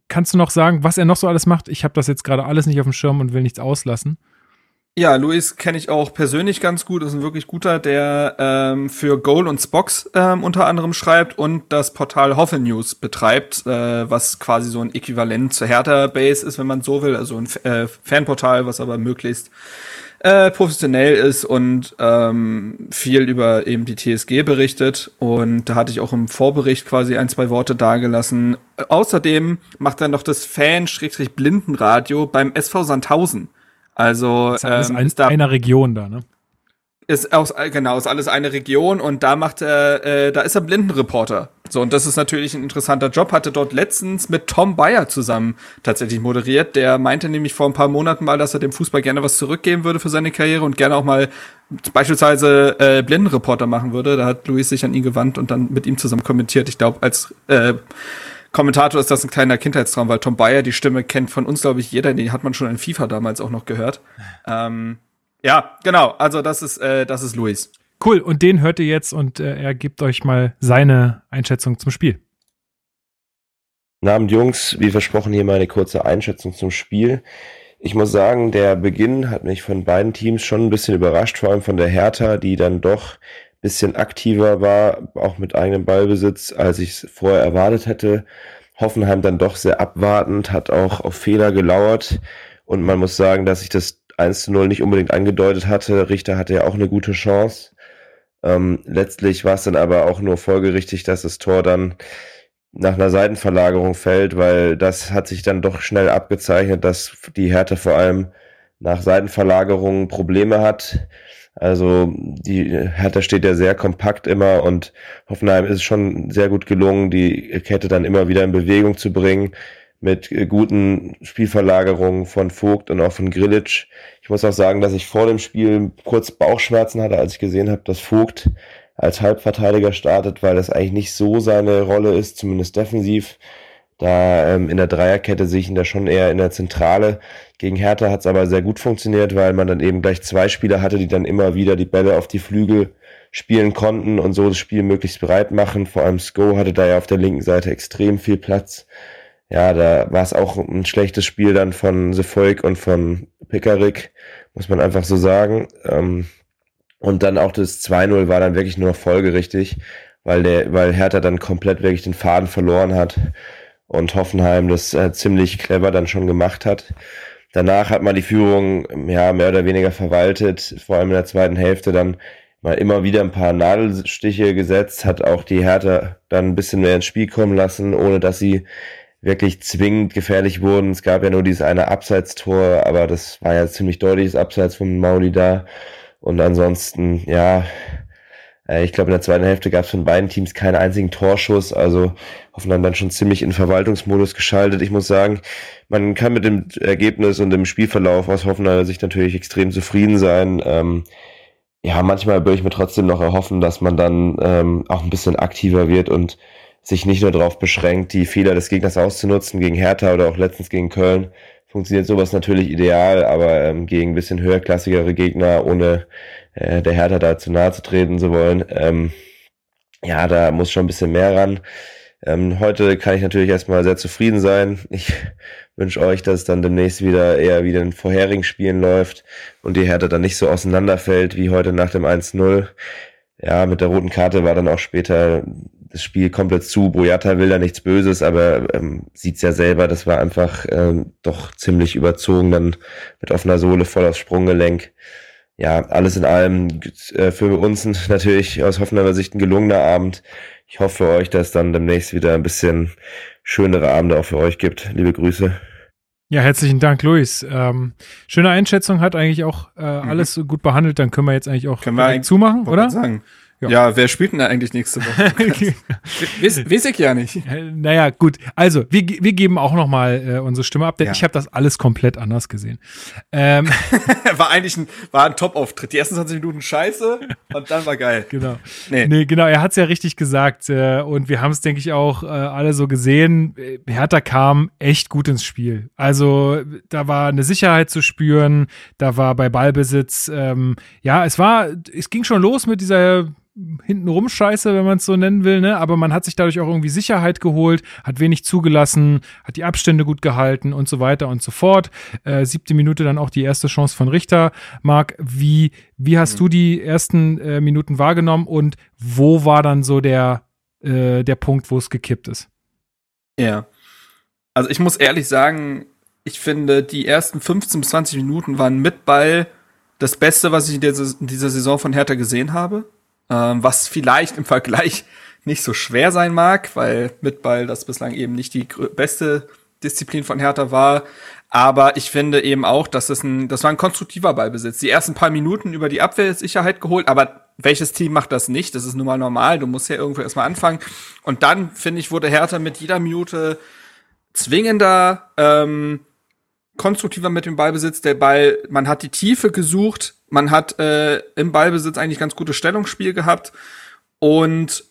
S1: kannst du noch sagen, was er noch so alles macht? Ich habe das jetzt gerade alles nicht auf dem Schirm und will nichts auslassen.
S4: Ja, Luis kenne ich auch persönlich ganz gut. ist ein wirklich guter, der ähm, für Goal und Spox ähm, unter anderem schreibt und das Portal Hoffel News betreibt, äh, was quasi so ein Äquivalent zur Hertha Base ist, wenn man so will. Also ein äh, Fanportal, was aber möglichst äh, professionell ist und ähm, viel über eben die TSG berichtet. Und da hatte ich auch im Vorbericht quasi ein, zwei Worte dargelassen. Außerdem macht er noch das Fan-Blindenradio beim SV Sandhausen. Also
S1: ist alles ähm, ein, ist da, einer Region da, ne?
S4: Ist aus, genau, ist alles eine Region und da macht er, äh, da ist er Blindenreporter. So, und das ist natürlich ein interessanter Job. Hatte dort letztens mit Tom Bayer zusammen tatsächlich moderiert. Der meinte nämlich vor ein paar Monaten mal, dass er dem Fußball gerne was zurückgeben würde für seine Karriere und gerne auch mal beispielsweise äh, Blindenreporter machen würde. Da hat Luis sich an ihn gewandt und dann mit ihm zusammen kommentiert. Ich glaube, als äh, Kommentator ist das ein kleiner Kindheitstraum, weil Tom Bayer die Stimme kennt von uns, glaube ich, jeder. Den hat man schon in FIFA damals auch noch gehört. Ähm, ja, genau. Also das ist, äh, das ist Luis.
S1: Cool. Und den hört ihr jetzt und äh, er gibt euch mal seine Einschätzung zum Spiel.
S6: Namen Jungs, wie versprochen hier meine kurze Einschätzung zum Spiel. Ich muss sagen, der Beginn hat mich von beiden Teams schon ein bisschen überrascht, vor allem von der Hertha, die dann doch bisschen aktiver war, auch mit eigenem Ballbesitz, als ich es vorher erwartet hätte. Hoffenheim dann doch sehr abwartend, hat auch auf Fehler gelauert. Und man muss sagen, dass ich das 1 zu 0 nicht unbedingt angedeutet hatte. Richter hatte ja auch eine gute Chance. Ähm, letztlich war es dann aber auch nur folgerichtig, dass das Tor dann nach einer Seitenverlagerung fällt, weil das hat sich dann doch schnell abgezeichnet, dass die Härte vor allem nach Seitenverlagerungen Probleme hat. Also die Hertha steht ja sehr kompakt immer und Hoffenheim ist schon sehr gut gelungen, die Kette dann immer wieder in Bewegung zu bringen mit guten Spielverlagerungen von Vogt und auch von Grilic. Ich muss auch sagen, dass ich vor dem Spiel kurz Bauchschmerzen hatte, als ich gesehen habe, dass Vogt als Halbverteidiger startet, weil das eigentlich nicht so seine Rolle ist, zumindest defensiv. Da ähm, in der Dreierkette sehe ich ihn da schon eher in der Zentrale. Gegen Hertha hat es aber sehr gut funktioniert, weil man dann eben gleich zwei Spieler hatte, die dann immer wieder die Bälle auf die Flügel spielen konnten und so das Spiel möglichst bereit machen. Vor allem Sko hatte da ja auf der linken Seite extrem viel Platz. Ja, da war es auch ein schlechtes Spiel dann von The Volk und von Pickerick, muss man einfach so sagen. Ähm, und dann auch das 2-0 war dann wirklich nur folgerichtig, weil der, weil Hertha dann komplett wirklich den Faden verloren hat und Hoffenheim das äh, ziemlich clever dann schon gemacht hat. Danach hat man die Führung ja mehr oder weniger verwaltet, vor allem in der zweiten Hälfte dann mal immer wieder ein paar Nadelstiche gesetzt, hat auch die Hertha dann ein bisschen mehr ins Spiel kommen lassen, ohne dass sie wirklich zwingend gefährlich wurden. Es gab ja nur dieses eine Abseitstor, aber das war ja ziemlich deutliches Abseits vom Mauli da. Und ansonsten, ja, ich glaube, in der zweiten Hälfte gab es von beiden Teams keinen einzigen Torschuss. Also Hoffenheim dann schon ziemlich in Verwaltungsmodus geschaltet. Ich muss sagen, man kann mit dem Ergebnis und dem Spielverlauf aus Hoffenheimer Sicht natürlich extrem zufrieden sein. Ähm, ja, manchmal würde ich mir trotzdem noch erhoffen, dass man dann ähm, auch ein bisschen aktiver wird und sich nicht nur darauf beschränkt, die Fehler des Gegners auszunutzen gegen Hertha oder auch letztens gegen Köln. Funktioniert sowas natürlich ideal, aber ähm, gegen ein bisschen höherklassigere Gegner, ohne äh, der Hertha da zu nahe zu treten zu wollen, ähm, ja, da muss schon ein bisschen mehr ran. Ähm, heute kann ich natürlich erstmal sehr zufrieden sein. Ich (laughs) wünsche euch, dass es dann demnächst wieder eher wie den vorherigen Spielen läuft und die Hertha dann nicht so auseinanderfällt wie heute nach dem 1-0. Ja, mit der roten Karte war dann auch später das Spiel komplett zu. Boyata will da nichts Böses, aber ähm, sieht's ja selber, das war einfach ähm, doch ziemlich überzogen, dann mit offener Sohle voll aufs Sprunggelenk. Ja, alles in allem äh, für uns natürlich aus Hoffenheimer Sicht ein gelungener Abend. Ich hoffe für euch, dass es dann demnächst wieder ein bisschen schönere Abende auch für euch gibt. Liebe Grüße.
S1: Ja, herzlichen Dank, Luis. Ähm, schöne Einschätzung, hat eigentlich auch äh, mhm. alles gut behandelt. Dann können wir jetzt eigentlich auch
S4: können wir zumachen, oder? Sagen. Ja. ja, wer spielt denn da eigentlich nächste Woche? (laughs) weiß, weiß ich ja nicht.
S1: Äh, naja, gut. Also, wir, wir geben auch noch mal äh, unsere Stimme ab, denn ja. ich habe das alles komplett anders gesehen.
S4: Ähm, (laughs) war eigentlich ein, war ein Top-Auftritt. Die ersten 20 Minuten scheiße und dann war geil.
S1: Genau. Nee, nee genau, er hat's ja richtig gesagt. Äh, und wir haben es, denke ich, auch äh, alle so gesehen. Hertha kam echt gut ins Spiel. Also, da war eine Sicherheit zu spüren, da war bei Ballbesitz, ähm, ja, es war, es ging schon los mit dieser hintenrum Scheiße, wenn man es so nennen will, ne? Aber man hat sich dadurch auch irgendwie Sicherheit geholt, hat wenig zugelassen, hat die Abstände gut gehalten und so weiter und so fort. Äh, siebte Minute dann auch die erste Chance von Richter. Marc, wie, wie hast mhm. du die ersten äh, Minuten wahrgenommen und wo war dann so der, äh, der Punkt, wo es gekippt ist?
S4: Ja. Also ich muss ehrlich sagen, ich finde, die ersten 15 bis 20 Minuten waren mit Ball das Beste, was ich in dieser Saison von Hertha gesehen habe was vielleicht im Vergleich (laughs) nicht so schwer sein mag, weil mit Ball das bislang eben nicht die beste Disziplin von Hertha war. Aber ich finde eben auch, dass das ein, das war ein konstruktiver Ballbesitz. Die ersten paar Minuten über die Abwehrsicherheit geholt, aber welches Team macht das nicht? Das ist nun mal normal. Du musst ja irgendwo erstmal anfangen. Und dann, finde ich, wurde Hertha mit jeder Minute zwingender, ähm, konstruktiver mit dem Ballbesitz. Der Ball, man hat die Tiefe gesucht, man hat äh, im Ballbesitz eigentlich ganz gutes Stellungsspiel gehabt und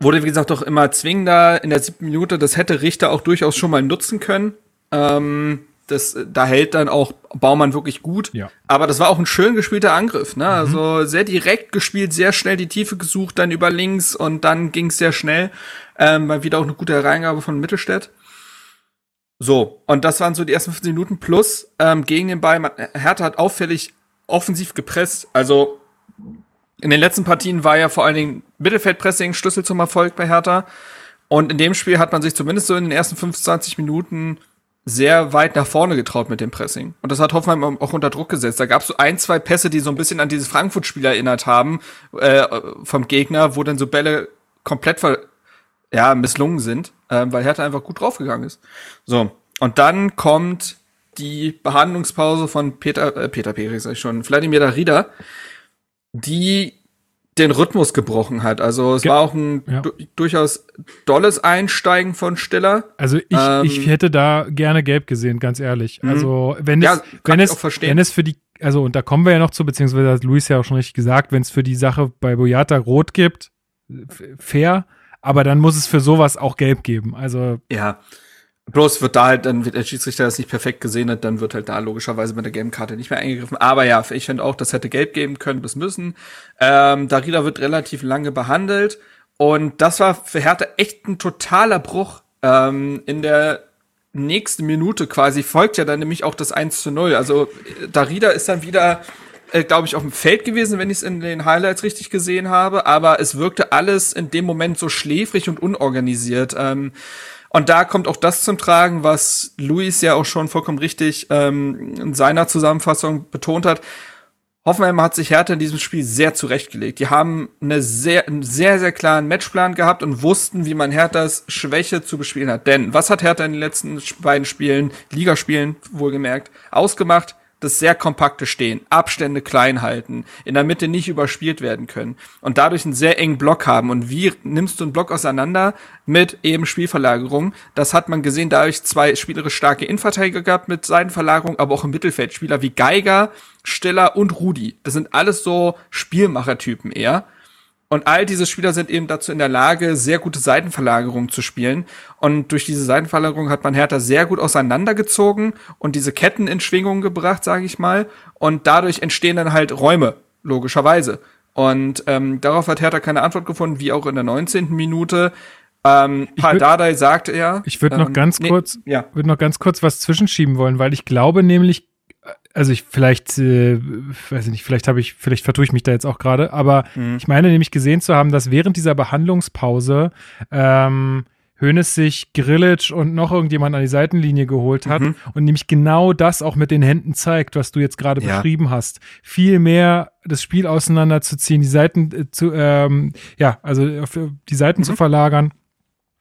S4: wurde, wie gesagt, doch immer zwingender in der siebten Minute. Das hätte Richter auch durchaus schon mal nutzen können. Ähm, das, da hält dann auch Baumann wirklich gut.
S1: Ja.
S4: Aber das war auch ein schön gespielter Angriff. Ne? Mhm. Also sehr direkt gespielt, sehr schnell die Tiefe gesucht, dann über links und dann ging es sehr schnell. Ähm, mal wieder auch eine gute Hereingabe von Mittelstädt. So, und das waren so die ersten 15 Minuten plus ähm, gegen den Ball. Hertha hat auffällig offensiv gepresst. Also in den letzten Partien war ja vor allen Dingen Mittelfeldpressing Schlüssel zum Erfolg bei Hertha. Und in dem Spiel hat man sich zumindest so in den ersten 25 Minuten sehr weit nach vorne getraut mit dem Pressing. Und das hat Hoffenheim auch unter Druck gesetzt. Da gab es so ein, zwei Pässe, die so ein bisschen an dieses Frankfurt-Spiel erinnert haben äh, vom Gegner, wo dann so Bälle komplett ver ja, misslungen sind, äh, weil Hertha einfach gut draufgegangen ist. So, und dann kommt die Behandlungspause von Peter, äh, Peter Peri, sag ich schon, Vladimir Darida, die den Rhythmus gebrochen hat. Also es Ge war auch ein ja. du durchaus dolles Einsteigen von Stiller.
S1: Also ich, ähm, ich hätte da gerne gelb gesehen, ganz ehrlich. Mhm. Also wenn es, ja, wenn es, wenn es für die, also und da kommen wir ja noch zu, beziehungsweise hat Luis ja auch schon richtig gesagt, wenn es für die Sache bei Boyata rot gibt, fair, aber dann muss es für sowas auch gelb geben. Also
S4: ja. Bloß wird da halt, dann wird der Schiedsrichter das nicht perfekt gesehen hat, dann wird halt da logischerweise mit der gelben Karte nicht mehr eingegriffen. Aber ja, ich finde auch, das hätte gelb geben können bis müssen. Ähm, Darida wird relativ lange behandelt. Und das war für Hertha echt ein totaler Bruch. Ähm, in der nächsten Minute quasi folgt ja dann nämlich auch das 1 zu 0. Also Darida ist dann wieder, äh, glaube ich, auf dem Feld gewesen, wenn ich es in den Highlights richtig gesehen habe. Aber es wirkte alles in dem Moment so schläfrig und unorganisiert. Ähm, und da kommt auch das zum Tragen, was Luis ja auch schon vollkommen richtig ähm, in seiner Zusammenfassung betont hat. Hoffenheim hat sich Hertha in diesem Spiel sehr zurechtgelegt. Die haben eine sehr, einen sehr, sehr klaren Matchplan gehabt und wussten, wie man Herthas Schwäche zu bespielen hat. Denn was hat Hertha in den letzten beiden Spielen, Ligaspielen wohlgemerkt, ausgemacht? Das sehr kompakte Stehen, Abstände klein halten, in der Mitte nicht überspielt werden können und dadurch einen sehr engen Block haben. Und wie nimmst du einen Block auseinander mit eben Spielverlagerung? Das hat man gesehen, dadurch zwei spielerisch starke Innenverteidiger gehabt mit Seitenverlagerung, aber auch im Mittelfeld Spieler wie Geiger, Stiller und Rudi. Das sind alles so Spielmachertypen eher. Und all diese Spieler sind eben dazu in der Lage, sehr gute Seitenverlagerungen zu spielen. Und durch diese Seitenverlagerung hat man Hertha sehr gut auseinandergezogen und diese Ketten in Schwingung gebracht, sage ich mal. Und dadurch entstehen dann halt Räume, logischerweise. Und ähm, darauf hat Hertha keine Antwort gefunden, wie auch in der 19. Minute. Ähm, Pardadei sagte er.
S1: Ich würde noch
S4: ähm,
S1: ganz
S4: nee,
S1: kurz,
S4: ja.
S1: würde noch ganz kurz was zwischenschieben wollen, weil ich glaube nämlich, also ich vielleicht, äh, weiß ich nicht, vielleicht habe ich, vielleicht vertue ich mich da jetzt auch gerade, aber
S4: Mhm.
S1: ich meine nämlich gesehen zu haben, dass während dieser Behandlungspause ähm, Hoeneß sich Grillitsch und noch irgendjemand an die Seitenlinie geholt hat
S4: Mhm.
S1: und nämlich genau das auch mit den Händen zeigt, was du jetzt gerade
S4: Ja.
S1: beschrieben hast. Viel mehr das Spiel auseinanderzuziehen, die Seiten äh, zu, ähm, ja, also auf die Seiten
S4: Mhm.
S1: zu verlagern.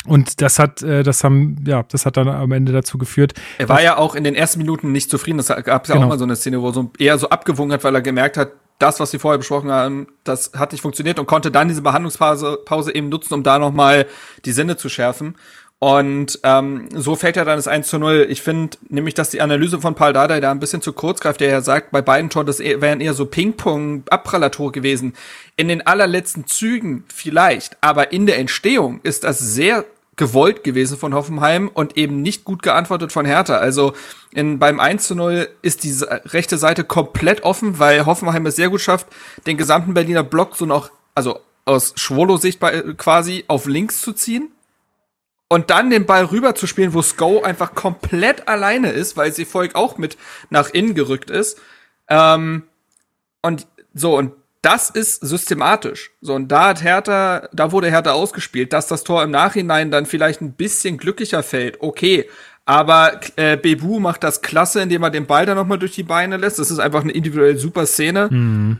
S1: Und das hat, äh, das haben, ja, das hat dann am Ende dazu geführt.
S4: Er war ja auch in den ersten Minuten nicht zufrieden. Das gab es ja
S1: Genau.
S4: auch mal so eine Szene, wo er so eher so abgewogen hat, weil er gemerkt hat, das, was wir vorher besprochen haben, das hat nicht funktioniert und konnte dann diese Behandlungspause Pause eben nutzen, um da nochmal die Sinne zu schärfen. Und ähm, so fällt ja dann das 1 zu 0. Ich finde nämlich, dass die Analyse von Paul Dardai da ein bisschen zu kurz greift, der ja sagt, bei beiden Toren, das eh- wären eher so Ping-Pong-Abprallertore gewesen. In den allerletzten Zügen vielleicht, aber in der Entstehung ist das sehr gewollt gewesen von Hoffenheim und eben nicht gut geantwortet von Hertha. Also in, beim 1 zu 0 ist die rechte Seite komplett offen, weil Hoffenheim es sehr gut schafft, den gesamten Berliner Block so noch, also aus Schwolo-Sicht bei- quasi auf links zu ziehen und dann den Ball rüber zu spielen, wo Sko einfach komplett alleine ist, weil sie Volk auch mit nach innen gerückt ist. Ähm, und so, und das ist systematisch. So, und da hat Hertha, da wurde Hertha ausgespielt, dass das Tor im Nachhinein dann vielleicht ein bisschen glücklicher fällt. Okay. Aber äh, Bebu macht das klasse, indem er den Ball dann nochmal durch die Beine lässt. Das ist einfach eine individuell super Szene.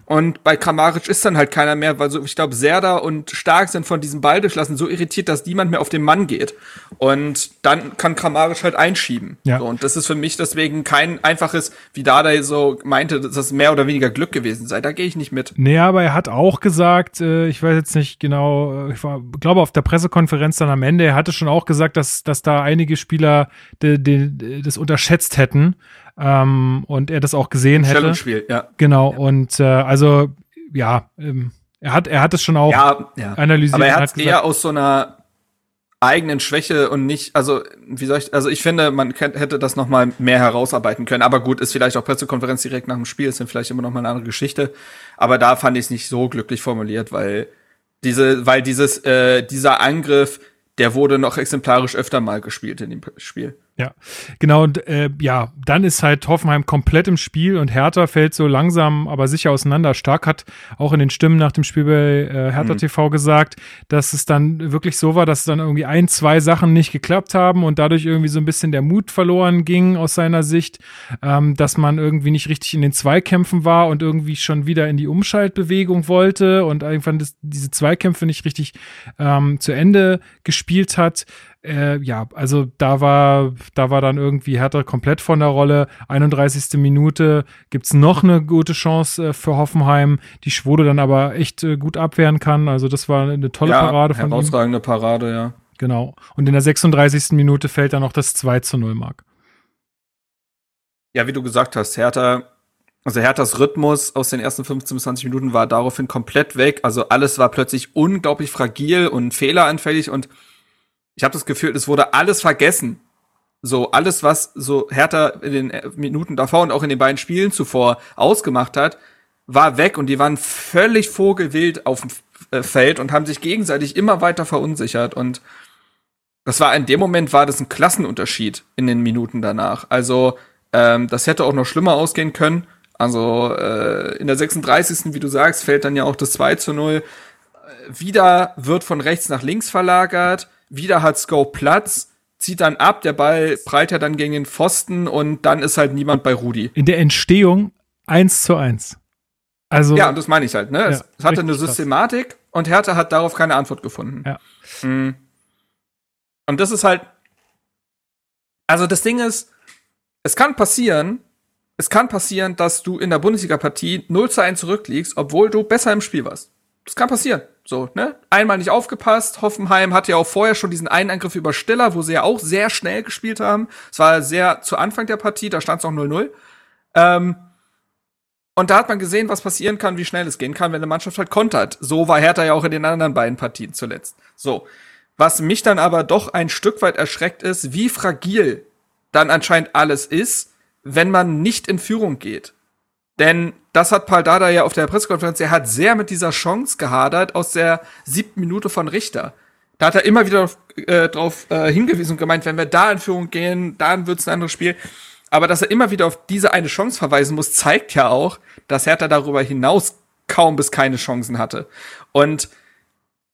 S4: Und bei Kramaric ist dann halt keiner mehr, weil so, ich glaube, Serda und Stark sind von diesem Ball durchlassen so irritiert, dass niemand mehr auf den Mann geht. Und dann kann Kramaric halt einschieben.
S1: Ja.
S4: So, und das ist für mich deswegen kein einfaches, wie Dada so meinte, dass das mehr oder weniger Glück gewesen sei. Da gehe ich nicht mit.
S1: Nee, aber er hat auch gesagt, äh, ich weiß jetzt nicht genau, äh, ich war, glaube auf der Pressekonferenz dann am Ende, er hatte schon auch gesagt, dass, dass da einige Spieler de, de, das unterschätzt hätten ähm, und er das auch gesehen hätte.
S4: Stellungsspiel, ja.
S1: Genau, und äh, also ja, ähm, er hat, er hat es schon auch
S4: Ja, ja.
S1: analysiert.
S4: Aber er hat es eher aus so einer eigenen Schwäche und nicht, also wie soll ich, also ich finde, man hätte das noch mal mehr herausarbeiten können. Aber gut, ist vielleicht auch Pressekonferenz direkt nach dem Spiel, ist dann vielleicht immer noch mal eine andere Geschichte. Aber da fand ich es nicht so glücklich formuliert, weil diese, weil dieses, äh, dieser Angriff, der wurde noch exemplarisch öfter mal gespielt in dem Spiel.
S1: Ja, genau. Und äh, ja, dann ist halt Hoffenheim komplett im Spiel und Hertha fällt so langsam, aber sicher auseinander. Stark hat auch in den Stimmen nach dem Spiel bei äh, Hertha
S4: Mhm.
S1: TV gesagt, dass es dann wirklich so war, dass dann irgendwie ein, zwei Sachen nicht geklappt haben und dadurch irgendwie so ein bisschen der Mut verloren ging aus seiner Sicht, ähm, dass man irgendwie nicht richtig in den Zweikämpfen war und irgendwie schon wieder in die Umschaltbewegung wollte und irgendwann das, diese Zweikämpfe nicht richtig ähm, zu Ende gespielt hat. Äh, ja, also da war, da war dann irgendwie Hertha komplett von der Rolle. 31. Minute gibt's noch eine gute Chance äh, für Hoffenheim, die Schwode dann aber echt äh, gut abwehren kann. Also das war eine tolle Parade von ihm.
S4: herausragende Parade, ja.
S1: Genau. Und in der 36. Minute fällt dann noch das 2 zu 0 Mark.
S4: Ja, wie du gesagt hast, Hertha, also Herthas Rhythmus aus den ersten 15 bis 20 Minuten war daraufhin komplett weg. Also alles war plötzlich unglaublich fragil und fehleranfällig und ich habe das Gefühl, es wurde alles vergessen. So alles, was so Hertha in den äh, Minuten davor und auch in den beiden Spielen zuvor ausgemacht hat, war weg und die waren völlig vogelwild auf dem äh, Feld und haben sich gegenseitig immer weiter verunsichert und das war in dem Moment war das ein Klassenunterschied in den Minuten danach. Also ähm, das hätte auch noch schlimmer ausgehen können. Also äh, in der 36. wie du sagst, fällt dann ja auch das 2 zu 0. Äh, Wieder wird von rechts nach links verlagert. Wieder hat Sko Platz, zieht dann ab, der Ball prallt ja dann gegen den Pfosten und dann ist halt niemand bei Rudi.
S1: In der Entstehung 1 zu 1. Also,
S4: Ja, und das meine ich halt, ne?
S1: Ja,
S4: es, es hatte eine
S1: richtig krass.
S4: Systematik und Hertha hat darauf keine Antwort gefunden.
S1: Ja.
S4: Mhm. Und das ist halt. Also das Ding ist, es kann passieren, es kann passieren, dass du in der Bundesliga-Partie 0 zu 1 zurückliegst, obwohl du besser im Spiel warst. Das kann passieren. So, ne? Einmal nicht aufgepasst. Hoffenheim hatte ja auch vorher schon diesen einen Angriff über Stiller, wo sie ja auch sehr schnell gespielt haben. Es war sehr zu Anfang der Partie, da stand es auch 0-0. Ähm, Und da hat man gesehen, was passieren kann, wie schnell es gehen kann, wenn eine Mannschaft halt kontert. So war Hertha ja auch in den anderen beiden Partien zuletzt. So. Was mich dann aber doch ein Stück weit erschreckt ist, wie fragil dann anscheinend alles ist, wenn man nicht in Führung geht. Denn das hat Paul Dada ja auf der Pressekonferenz, er hat sehr mit dieser Chance gehadert aus der siebten Minute von Richter. Da hat er immer wieder äh, drauf äh, hingewiesen und gemeint, wenn wir da in Führung gehen, dann wird's ein anderes Spiel. Aber dass er immer wieder auf diese eine Chance verweisen muss, zeigt ja auch, dass Hertha darüber hinaus kaum bis keine Chancen hatte. Und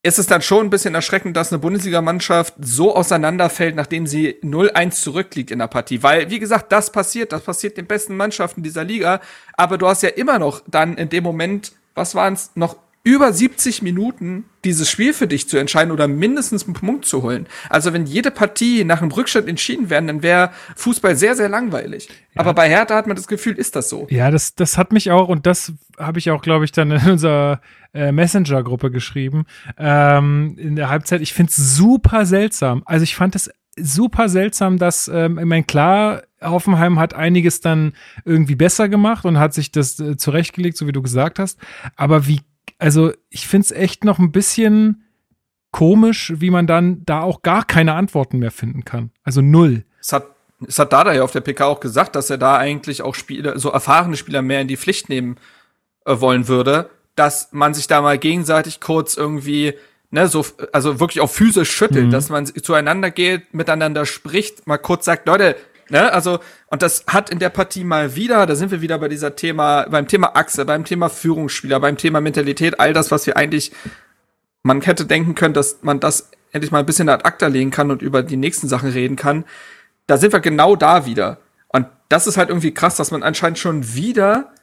S4: ist es dann schon ein bisschen erschreckend, dass eine Bundesligamannschaft so auseinanderfällt, nachdem sie 0-1 zurückliegt in der Partie. Weil, wie gesagt, das passiert, das passiert den besten Mannschaften dieser Liga. Aber du hast ja immer noch dann in dem Moment, was waren es, noch über 70 Minuten dieses Spiel für dich zu entscheiden oder mindestens einen Punkt zu holen. Also wenn jede Partie nach einem Rückstand entschieden werden, dann wäre Fußball sehr, sehr langweilig. Ja. Aber bei Hertha hat man das Gefühl, ist das so.
S1: Ja, das, das hat mich auch, und das habe ich auch, glaube ich, dann in unserer äh, Messenger-Gruppe geschrieben, ähm, in der Halbzeit. Ich finde es super seltsam. Also ich fand es super seltsam, dass, ähm, ich meine, klar, Hoffenheim hat einiges dann irgendwie besser gemacht und hat sich das äh, zurechtgelegt, so wie du gesagt hast. Aber wie also ich finde es echt noch ein bisschen komisch, wie man dann da auch gar keine Antworten mehr finden kann. Also null.
S4: Es hat, es hat Dada ja auf der PK auch gesagt, dass er da eigentlich auch Spieler, so erfahrene Spieler mehr in die Pflicht nehmen äh, wollen würde, dass man sich da mal gegenseitig kurz irgendwie ne, so, also wirklich auch physisch schüttelt, mhm. dass man zueinander geht, miteinander spricht, mal kurz sagt, Leute, Ne? Also, und das hat in der Partie mal wieder, da sind wir wieder bei dieser Thema, beim Thema Achse, beim Thema Führungsspieler, beim Thema Mentalität, all das, was wir eigentlich, man hätte denken können, dass man das endlich mal ein bisschen ad acta legen kann und über die nächsten Sachen reden kann. Da sind wir genau da wieder. Und das ist halt irgendwie krass, dass man anscheinend schon wieder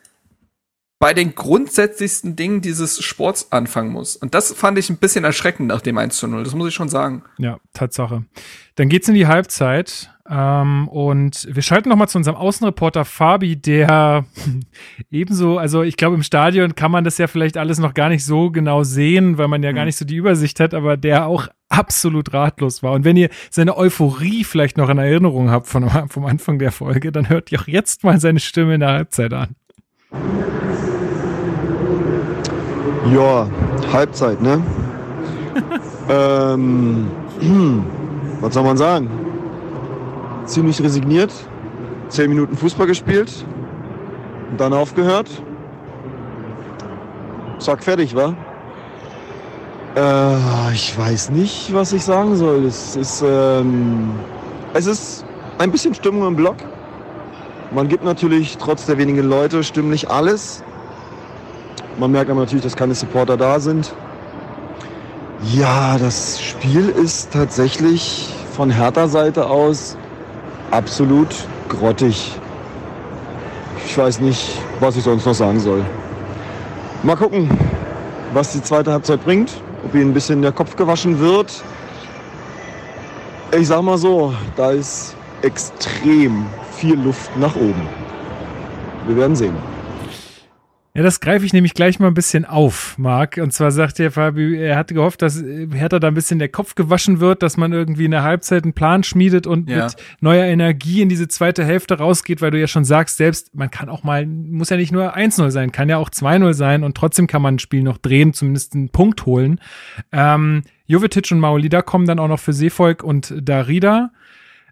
S4: bei den grundsätzlichsten Dingen dieses Sports anfangen muss. Und das fand ich ein bisschen erschreckend nach dem 1 zu 0. Das muss ich schon sagen.
S1: Ja, Tatsache. Dann geht's in die Halbzeit. Ähm, und wir schalten nochmal zu unserem Außenreporter Fabi, der (laughs) ebenso, also ich glaube, im Stadion kann man das ja vielleicht alles noch gar nicht so genau sehen, weil man ja mhm. gar nicht so die Übersicht hat, aber der auch (laughs) absolut ratlos war. Und wenn ihr seine Euphorie vielleicht noch in Erinnerung habt von, vom Anfang der Folge, dann hört ihr auch jetzt mal seine Stimme in der Halbzeit an.
S3: Ja, Halbzeit, ne? (laughs) ähm, was soll man sagen? ziemlich resigniert, zehn Minuten Fußball gespielt und dann aufgehört. Zack, fertig, war. Äh, ich weiß nicht, was ich sagen soll. Es ist, ähm, es ist ein bisschen Stimmung im Block. Man gibt natürlich trotz der wenigen Leute stimmlich alles. Man merkt aber natürlich, dass keine Supporter da sind. Ja, das Spiel ist tatsächlich von Hertha Seite aus absolut grottig. Ich weiß nicht, was ich sonst noch sagen soll. Mal gucken, was die zweite Halbzeit bringt, ob ihnen ein bisschen der Kopf gewaschen wird. Ich sag mal so, da ist extrem viel Luft nach oben. Wir werden sehen.
S1: Ja, das greife ich nämlich gleich mal ein bisschen auf, Marc. Und zwar sagt der Fabi, er hatte gehofft, dass Hertha da ein bisschen der Kopf gewaschen wird, dass man irgendwie in der Halbzeit einen Plan schmiedet und ja. mit neuer Energie in diese zweite Hälfte rausgeht, weil du ja schon sagst, selbst man kann auch mal, muss ja nicht nur 1-0 sein, kann ja auch 2-0 sein und trotzdem kann man ein Spiel noch drehen, zumindest einen Punkt holen. Ähm, Jovetic und Maolida kommen dann auch noch für Seevolk und Darida.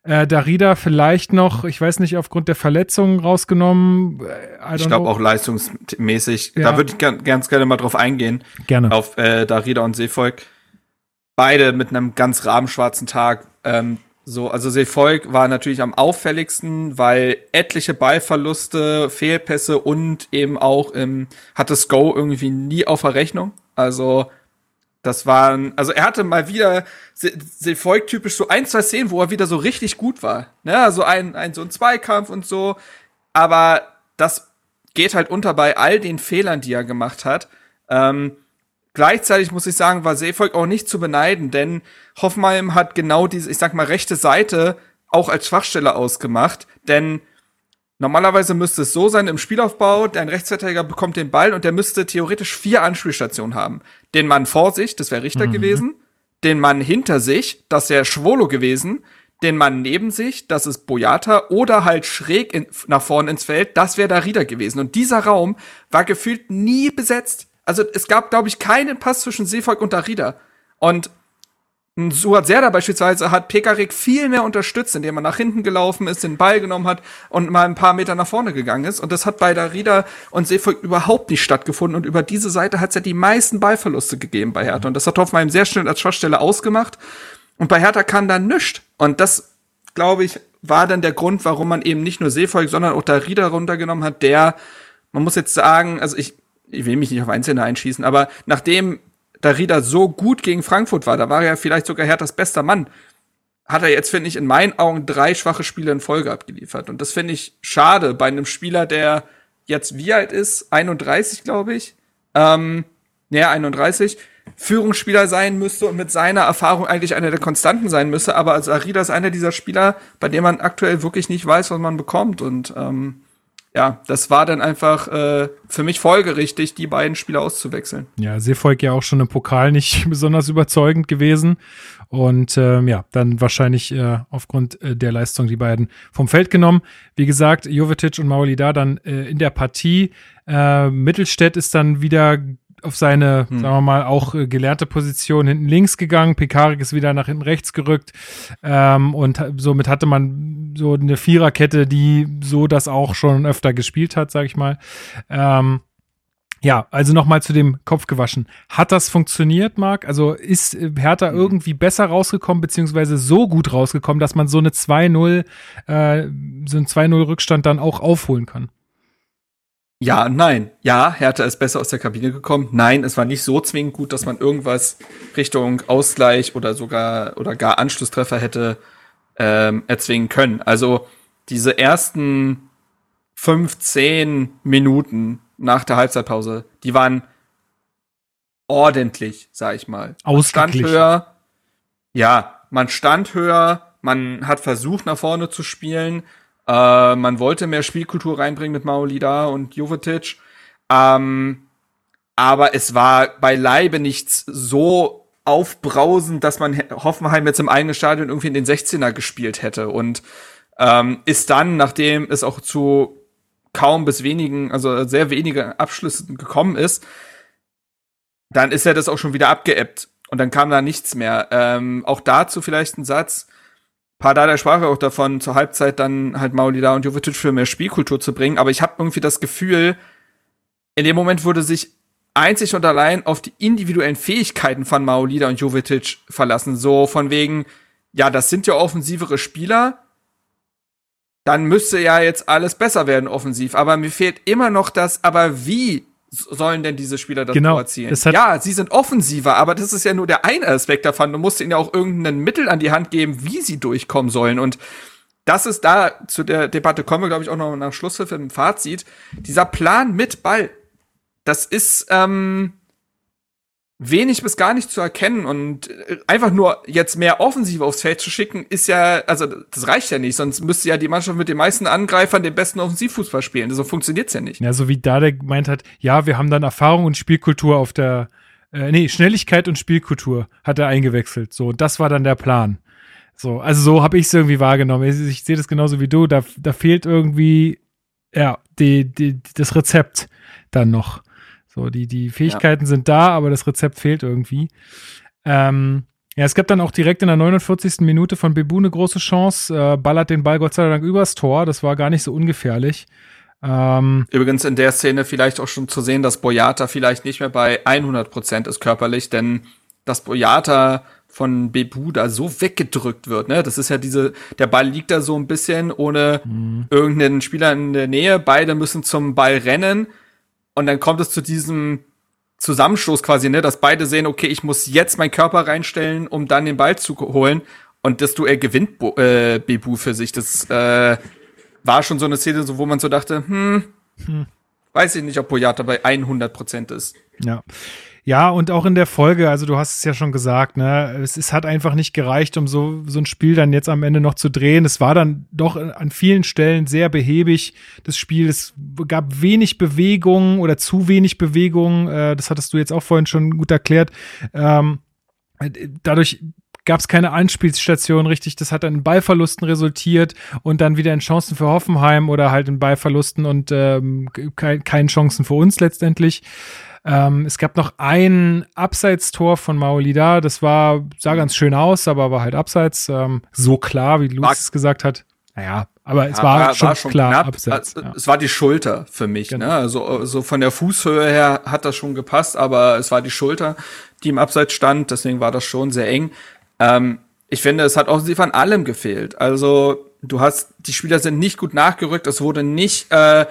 S1: Äh, Darida vielleicht noch, ich weiß nicht, aufgrund der Verletzungen rausgenommen.
S4: Äh, ich glaube auch leistungsmäßig. Ja. Da würde ich gern, ganz gerne mal drauf eingehen.
S1: Gerne.
S4: Auf äh, Darida und Seevolk. Beide mit einem ganz rabenschwarzen Tag. Ähm, so, also Seevolk war natürlich am auffälligsten, weil etliche Ballverluste, Fehlpässe und eben auch ähm, hatte Sko irgendwie nie auf der Rechnung. Also das waren, also er hatte mal wieder Sefolk-typisch so ein, zwei Szenen, wo er wieder so richtig gut war. Ne? Also ein, ein so ein Zweikampf und so. Aber das geht halt unter bei all den Fehlern, die er gemacht hat. Ähm, gleichzeitig muss ich sagen, war Seevolk auch nicht zu beneiden, denn Hoffenheim hat genau diese, ich sag mal, rechte Seite auch als Schwachstelle ausgemacht, denn Normalerweise müsste es so sein im Spielaufbau, dein Rechtsverteidiger bekommt den Ball und der müsste theoretisch vier Anspielstationen haben. Den Mann vor sich, das wäre Richter mhm. gewesen, den Mann hinter sich, das wäre Schwolo gewesen, den Mann neben sich, das ist Boyata, oder halt schräg in, nach vorne ins Feld, das wäre Darida gewesen. Und dieser Raum war gefühlt nie besetzt. Also es gab, glaube ich, keinen Pass zwischen Seevolk und Darida. Und Suat Serda beispielsweise hat Pekarik viel mehr unterstützt, indem er nach hinten gelaufen ist, den Ball genommen hat und mal ein paar Meter nach vorne gegangen ist. Und das hat bei Darida und Seevolk überhaupt nicht stattgefunden. Und über diese Seite hat es ja die meisten Ballverluste gegeben bei Hertha. Und das hat Hoffenheim sehr schnell als Schwachstelle ausgemacht. Und bei Hertha kann da nichts. Und das, glaube ich, war dann der Grund, warum man eben nicht nur Seevolk, sondern auch Darida runtergenommen hat, der, man muss jetzt sagen, also ich, ich will mich nicht auf Einzelne einschießen, aber nachdem Darida so gut gegen Frankfurt war, da war er vielleicht sogar Herthas bester Mann, hat er jetzt, finde ich, in meinen Augen drei schwache Spiele in Folge abgeliefert. Und das finde ich schade bei einem Spieler, der jetzt wie alt ist? 31, glaube ich. Ähm, näher 31. Führungsspieler sein müsste und mit seiner Erfahrung eigentlich einer der Konstanten sein müsste. Aber als Arida ist einer dieser Spieler, bei dem man aktuell wirklich nicht weiß, was man bekommt. Und ähm, ja, das war dann einfach äh, für mich folgerichtig, die beiden Spieler auszuwechseln.
S1: Ja, Seevolk ja auch schon im Pokal nicht (laughs) besonders überzeugend gewesen. Und ähm, ja, dann wahrscheinlich äh, aufgrund äh, der Leistung die beiden vom Feld genommen. Wie gesagt, Jovetic und Maulida dann äh, in der Partie. Äh, Mittelstädt ist dann wieder auf seine, hm. sagen wir mal, auch äh, gelernte Position hinten links gegangen. Pekarik ist wieder nach hinten rechts gerückt. Ähm, und somit hatte man so eine Viererkette, die so das auch schon öfter gespielt hat, sag ich mal. Ähm, ja, also nochmal zu dem Kopf gewaschen. Hat das funktioniert, Marc? Also ist äh, Hertha mhm. irgendwie besser rausgekommen, beziehungsweise so gut rausgekommen, dass man so eine 2-0, äh, so einen 2-0-Rückstand dann auch aufholen kann?
S4: Ja, nein. Ja, Hertha ist besser aus der Kabine gekommen. Nein, es war nicht so zwingend gut, dass man irgendwas Richtung Ausgleich oder sogar oder gar Anschlusstreffer hätte ähm, erzwingen können. Also diese ersten 15 Minuten nach der Halbzeitpause, die waren ordentlich, sag ich mal.
S1: Man stand
S4: höher. Ja, man stand höher, man hat versucht nach vorne zu spielen, äh, man wollte mehr Spielkultur reinbringen mit Maolida und Jovetic. Ähm, aber es war beileibe nichts so aufbrausend, dass man Hoffenheim jetzt im eigenen Stadion irgendwie in den 16er gespielt hätte. Und ähm, ist dann, nachdem es auch zu kaum bis wenigen, also sehr wenige Abschlüssen gekommen ist, dann ist er das auch schon wieder abgeebbt. Und dann kam da nichts mehr. Ähm, auch dazu vielleicht ein Satz. Pardada sprach auch davon, zur Halbzeit dann halt Maulida und Jovetic für mehr Spielkultur zu bringen. Aber ich habe irgendwie das Gefühl, in dem Moment wurde sich einzig und allein auf die individuellen Fähigkeiten von Maulida und Jovetic verlassen. So von wegen, ja, das sind ja offensivere Spieler. Dann müsste ja jetzt alles besser werden offensiv. Aber mir fehlt immer noch das, aber wie sollen denn diese Spieler das
S1: genau,
S4: erzielen? ja, sie sind offensiver, aber das ist ja nur der eine Aspekt davon. Du musst ihnen ja auch irgendein Mittel an die Hand geben, wie sie durchkommen sollen. Und das ist da, zu der Debatte kommen wir, glaube ich, auch noch nach Schlusspfiff im Fazit. Dieser Plan mit Ball, das ist, ähm, wenig bis gar nicht zu erkennen und äh, einfach nur jetzt mehr Offensive aufs Feld zu schicken, ist ja, also das reicht ja nicht, sonst müsste ja die Mannschaft mit den meisten Angreifern den besten Offensivfußball spielen. So funktioniert's ja nicht.
S1: Ja, so wie Dade gemeint hat, ja, wir haben dann Erfahrung und Spielkultur auf der, äh, nee, Schnelligkeit und Spielkultur hat er eingewechselt. So, das war dann der Plan. So, also so habe ich es irgendwie wahrgenommen. Ich, ich sehe das genauso wie du. Da, da fehlt irgendwie, ja, die, die, das Rezept dann noch. So, die, die Fähigkeiten ja. sind da, aber das Rezept fehlt irgendwie. Ähm, ja, es gab dann auch direkt in der 49. Minute von Bebu eine große Chance, äh, ballert den Ball Gott sei Dank übers Tor. Das war gar nicht so ungefährlich.
S4: Ähm, Übrigens in der Szene vielleicht auch schon zu sehen, dass Boyata vielleicht nicht mehr bei 100 Prozent ist körperlich, denn dass Boyata von Bebu da so weggedrückt wird, ne? Das ist ja diese, der Ball liegt da so ein bisschen ohne mhm. irgendeinen Spieler in der Nähe. Beide müssen zum Ball rennen und dann kommt es zu diesem Zusammenstoß quasi, ne, dass beide sehen, okay, ich muss jetzt meinen Körper reinstellen, um dann den Ball zu holen. Und das Duell gewinnt Bo äh, Bebu für sich. Das äh, war schon so eine Szene, so, wo man so dachte, hm, hm. weiß ich nicht, ob Boyata bei 100% ist.
S1: Ja. Ja, und auch in der Folge, also du hast es ja schon gesagt, ne, es, es hat einfach nicht gereicht, um so, so ein Spiel dann jetzt am Ende noch zu drehen. Es war dann doch an vielen Stellen sehr behäbig, das Spiel. Es gab wenig Bewegung oder zu wenig Bewegung. Äh, das hattest du jetzt auch vorhin schon gut erklärt. Ähm, dadurch gab es keine Anspielstation richtig. Das hat dann in Ballverlusten resultiert und dann wieder in Chancen für Hoffenheim oder halt in Ballverlusten und ähm, kein, keinen Chancen für uns letztendlich. Ähm, es gab noch ein Abseitstor von Maolida. Das war, sah ganz schön aus, aber war halt abseits. Ähm, so klar, wie Luis es gesagt hat. Naja, aber es ja, war, war, schon, war schon klar knapp.
S4: abseits. Ja. Es war die Schulter für mich. Genau. Ne? Also so von der Fußhöhe her hat das schon gepasst, aber es war die Schulter, die im Abseits stand. Deswegen war das schon sehr eng. Ähm, ich finde, es hat offensiv an allem gefehlt. Also du hast, die Spieler sind nicht gut nachgerückt. Es wurde nicht äh,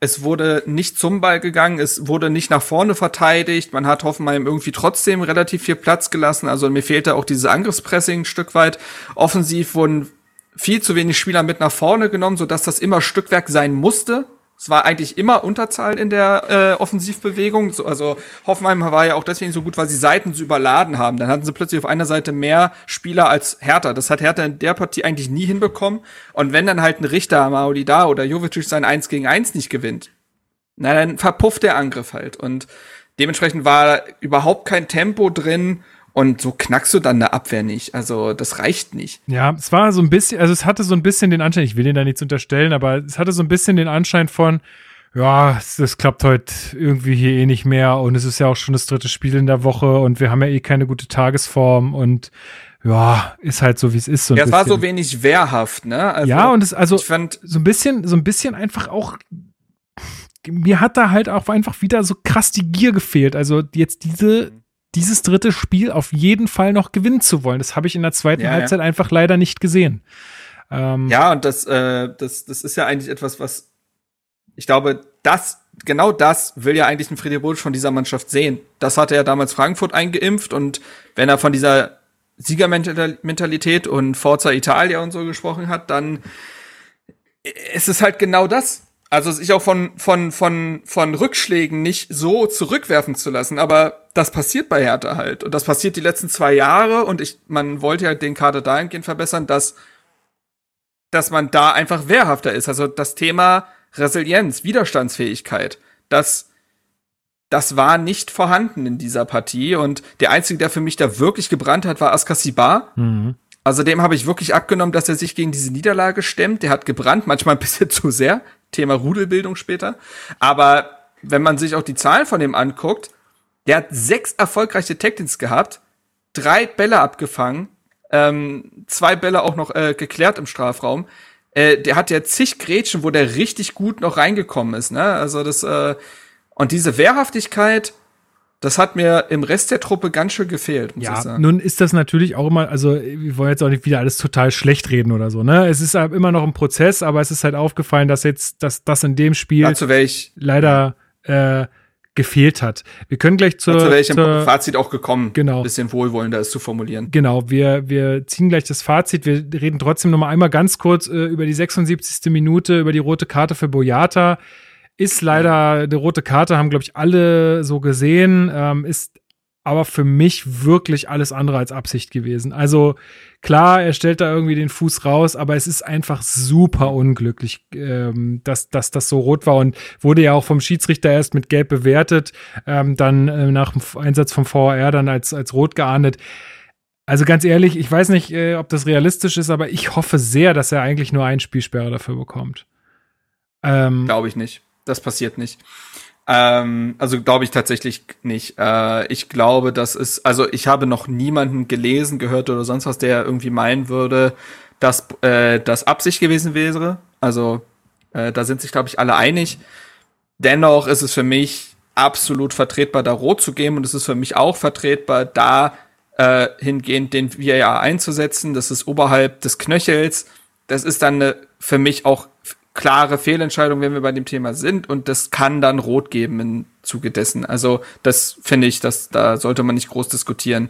S4: es wurde nicht zum Ball gegangen, es wurde nicht nach vorne verteidigt. Man hat Hoffenheim irgendwie trotzdem relativ viel Platz gelassen. Also mir fehlte auch dieses Angriffspressing ein Stück weit. Offensiv wurden viel zu wenig Spieler mit nach vorne genommen, sodass das immer Stückwerk sein musste. Es war eigentlich immer Unterzahl in der äh, Offensivbewegung. So, also Hoffenheim war ja auch deswegen so gut, weil sie Seiten so überladen haben. Dann hatten sie plötzlich auf einer Seite mehr Spieler als Hertha. Das hat Hertha in der Partie eigentlich nie hinbekommen. Und wenn dann halt ein Richter, Maolida oder Jovic sein 1 gegen 1 nicht gewinnt, na dann verpufft der Angriff halt. Und dementsprechend war überhaupt kein Tempo drin. Und so knackst du dann eine Abwehr nicht. Also das reicht nicht.
S1: Ja, es war so ein bisschen, also es hatte so ein bisschen den Anschein, ich will den da nichts unterstellen, aber es hatte so ein bisschen den Anschein von, ja, das klappt heute irgendwie hier eh nicht mehr und es ist ja auch schon das dritte Spiel in der Woche und wir haben ja eh keine gute Tagesform und ja, ist halt so, wie es ist. So
S4: ja, es war so wenig wehrhaft, ne?
S1: Also, ja, und es, also, ich fand, so ein bisschen, so ein bisschen einfach auch, mir hat da halt auch einfach wieder so krass die Gier gefehlt. Also jetzt diese, dieses dritte Spiel auf jeden Fall noch gewinnen zu wollen. Das habe ich in der zweiten ja, Halbzeit ja. einfach leider nicht gesehen.
S4: Ähm, ja, und das, äh, das, das ist ja eigentlich etwas, was ich glaube, das, genau das will ja eigentlich ein Freddy Bobic von dieser Mannschaft sehen. Das hatte er damals Frankfurt eingeimpft und wenn er von dieser Siegermentalität und Forza Italia und so gesprochen hat, dann ist es halt genau das also sich auch von, von, von, von Rückschlägen nicht so zurückwerfen zu lassen. Aber das passiert bei Hertha halt. Und das passiert die letzten zwei Jahre. Und ich, man wollte ja den Kader dahingehend verbessern, dass, dass man da einfach wehrhafter ist. Also das Thema Resilienz, Widerstandsfähigkeit, das, das war nicht vorhanden in dieser Partie. Und der Einzige, der für mich da wirklich gebrannt hat, war Askasibar. Mhm. Also dem habe ich wirklich abgenommen, dass er sich gegen diese Niederlage stemmt. Der hat gebrannt, manchmal ein bisschen (laughs) zu sehr. Thema Rudelbildung später. Aber wenn man sich auch die Zahlen von dem anguckt, der hat sechs erfolgreiche Tactics gehabt, drei Bälle abgefangen, ähm, zwei Bälle auch noch äh, geklärt im Strafraum. Äh, der hat ja zig Grätschen, wo der richtig gut noch reingekommen ist. Ne? Also das äh, und diese Wehrhaftigkeit, das hat mir im Rest der Truppe ganz schön gefehlt,
S1: muss ja, ich sagen. Nun ist das natürlich auch immer, also wir wollen jetzt auch nicht wieder alles total schlecht reden oder so, ne? Es ist halt immer noch ein Prozess, aber es ist halt aufgefallen, dass jetzt, dass das in dem Spiel leider äh, gefehlt hat. Wir können gleich zur,
S4: wäre ich im Fazit auch gekommen,
S1: genau.
S4: ein bisschen wohlwollender ist zu formulieren.
S1: Genau, wir, wir ziehen gleich das Fazit. Wir reden trotzdem noch mal einmal ganz kurz äh, über die 76. Minute, über die rote Karte für Boyata ist leider eine rote Karte, haben, glaube ich, alle so gesehen. Ähm, ist aber für mich wirklich alles andere als Absicht gewesen. Also klar, er stellt da irgendwie den Fuß raus, aber es ist einfach super unglücklich, ähm, dass, dass das so rot war und wurde ja auch vom Schiedsrichter erst mit Gelb bewertet, ähm, dann äh, nach dem Einsatz vom VAR dann als, als rot geahndet. Also ganz ehrlich, ich weiß nicht, äh, ob das realistisch ist, aber ich hoffe sehr, dass er eigentlich nur ein Spielsperre dafür bekommt.
S4: Ähm, Glaube ich nicht das passiert nicht. Ähm, also glaube ich tatsächlich nicht. Äh, ich glaube, das ist, also ich habe noch niemanden gelesen, gehört oder sonst was, der irgendwie meinen würde, dass äh, das Absicht gewesen wäre. Also äh, da sind sich, glaube ich, alle einig. Dennoch ist es für mich absolut vertretbar, da rot zu geben und es ist für mich auch vertretbar, da äh, hingehend den VAR einzusetzen. Das ist oberhalb des Knöchels. Das ist dann eine, für mich auch klare Fehlentscheidung, wenn wir bei dem Thema sind und das kann dann rot geben im Zuge dessen. Also das finde ich, dass da sollte man nicht groß diskutieren.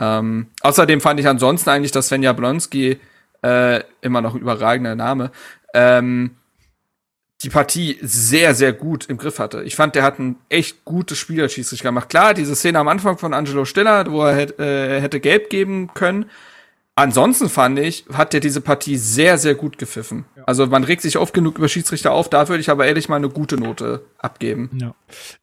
S4: Ähm, außerdem fand ich ansonsten eigentlich, dass Sven Jablonski äh, immer noch ein überragender Name ähm, die Partie sehr, sehr gut im Griff hatte. Ich fand, der hat ein echt gutes Spiel als gemacht. Klar, diese Szene am Anfang von Angelo Stiller, wo er hätte, äh, hätte gelb geben können, Ansonsten fand ich, hat er diese Partie sehr, sehr gut gepfiffen. Also man regt sich oft genug über Schiedsrichter auf, da würde ich aber ehrlich mal eine gute Note abgeben.
S1: Ja.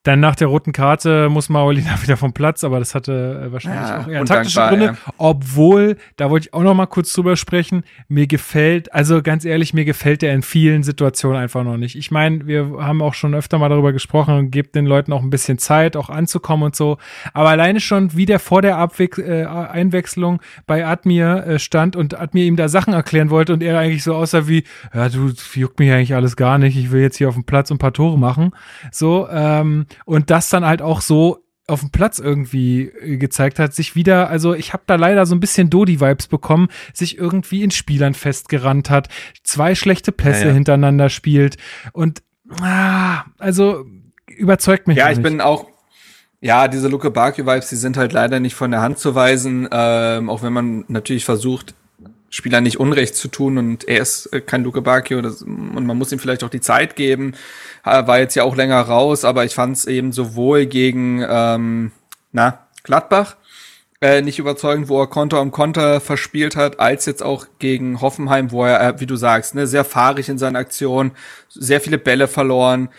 S1: Dann nach der roten Karte muss Maolina (laughs) wieder vom Platz, aber das hatte äh, wahrscheinlich ja, auch eher taktische Gründe. Ja. Obwohl, da wollte ich auch noch mal kurz drüber sprechen, mir gefällt, also ganz ehrlich, mir gefällt der in vielen Situationen einfach noch nicht. Ich meine, wir haben auch schon öfter mal darüber gesprochen und gebt den Leuten auch ein bisschen Zeit, auch anzukommen und so. Aber alleine schon, wie der vor der Abwe äh, Einwechslung bei Admir äh, stand und Admir ihm da Sachen erklären wollte und er eigentlich so aussah wie, ja, du juckt mich eigentlich alles gar nicht, ich will jetzt hier auf dem Platz ein paar Tore machen. So, ähm, und das dann halt auch so auf dem Platz irgendwie äh, gezeigt hat, sich wieder, also ich habe da leider so ein bisschen Dodi-Vibes bekommen, sich irgendwie in Spielern festgerannt hat, zwei schlechte Pässe ja, ja. hintereinander spielt und ah, also überzeugt mich.
S4: Ja, ich bin auch, ja, diese Luke Bakio-Vibes, die sind halt leider nicht von der Hand zu weisen, ähm, auch wenn man natürlich versucht, Spieler nicht Unrecht zu tun und er ist äh, kein Luke Bacchio das, und man muss ihm vielleicht auch die Zeit geben. War jetzt ja auch länger raus, aber ich fand es eben sowohl gegen ähm, na, Gladbach äh, nicht überzeugend, wo er Konter um Konter verspielt hat, als jetzt auch gegen Hoffenheim, wo er, äh, wie du sagst, ne, sehr fahrig in seinen Aktionen, sehr viele Bälle verloren.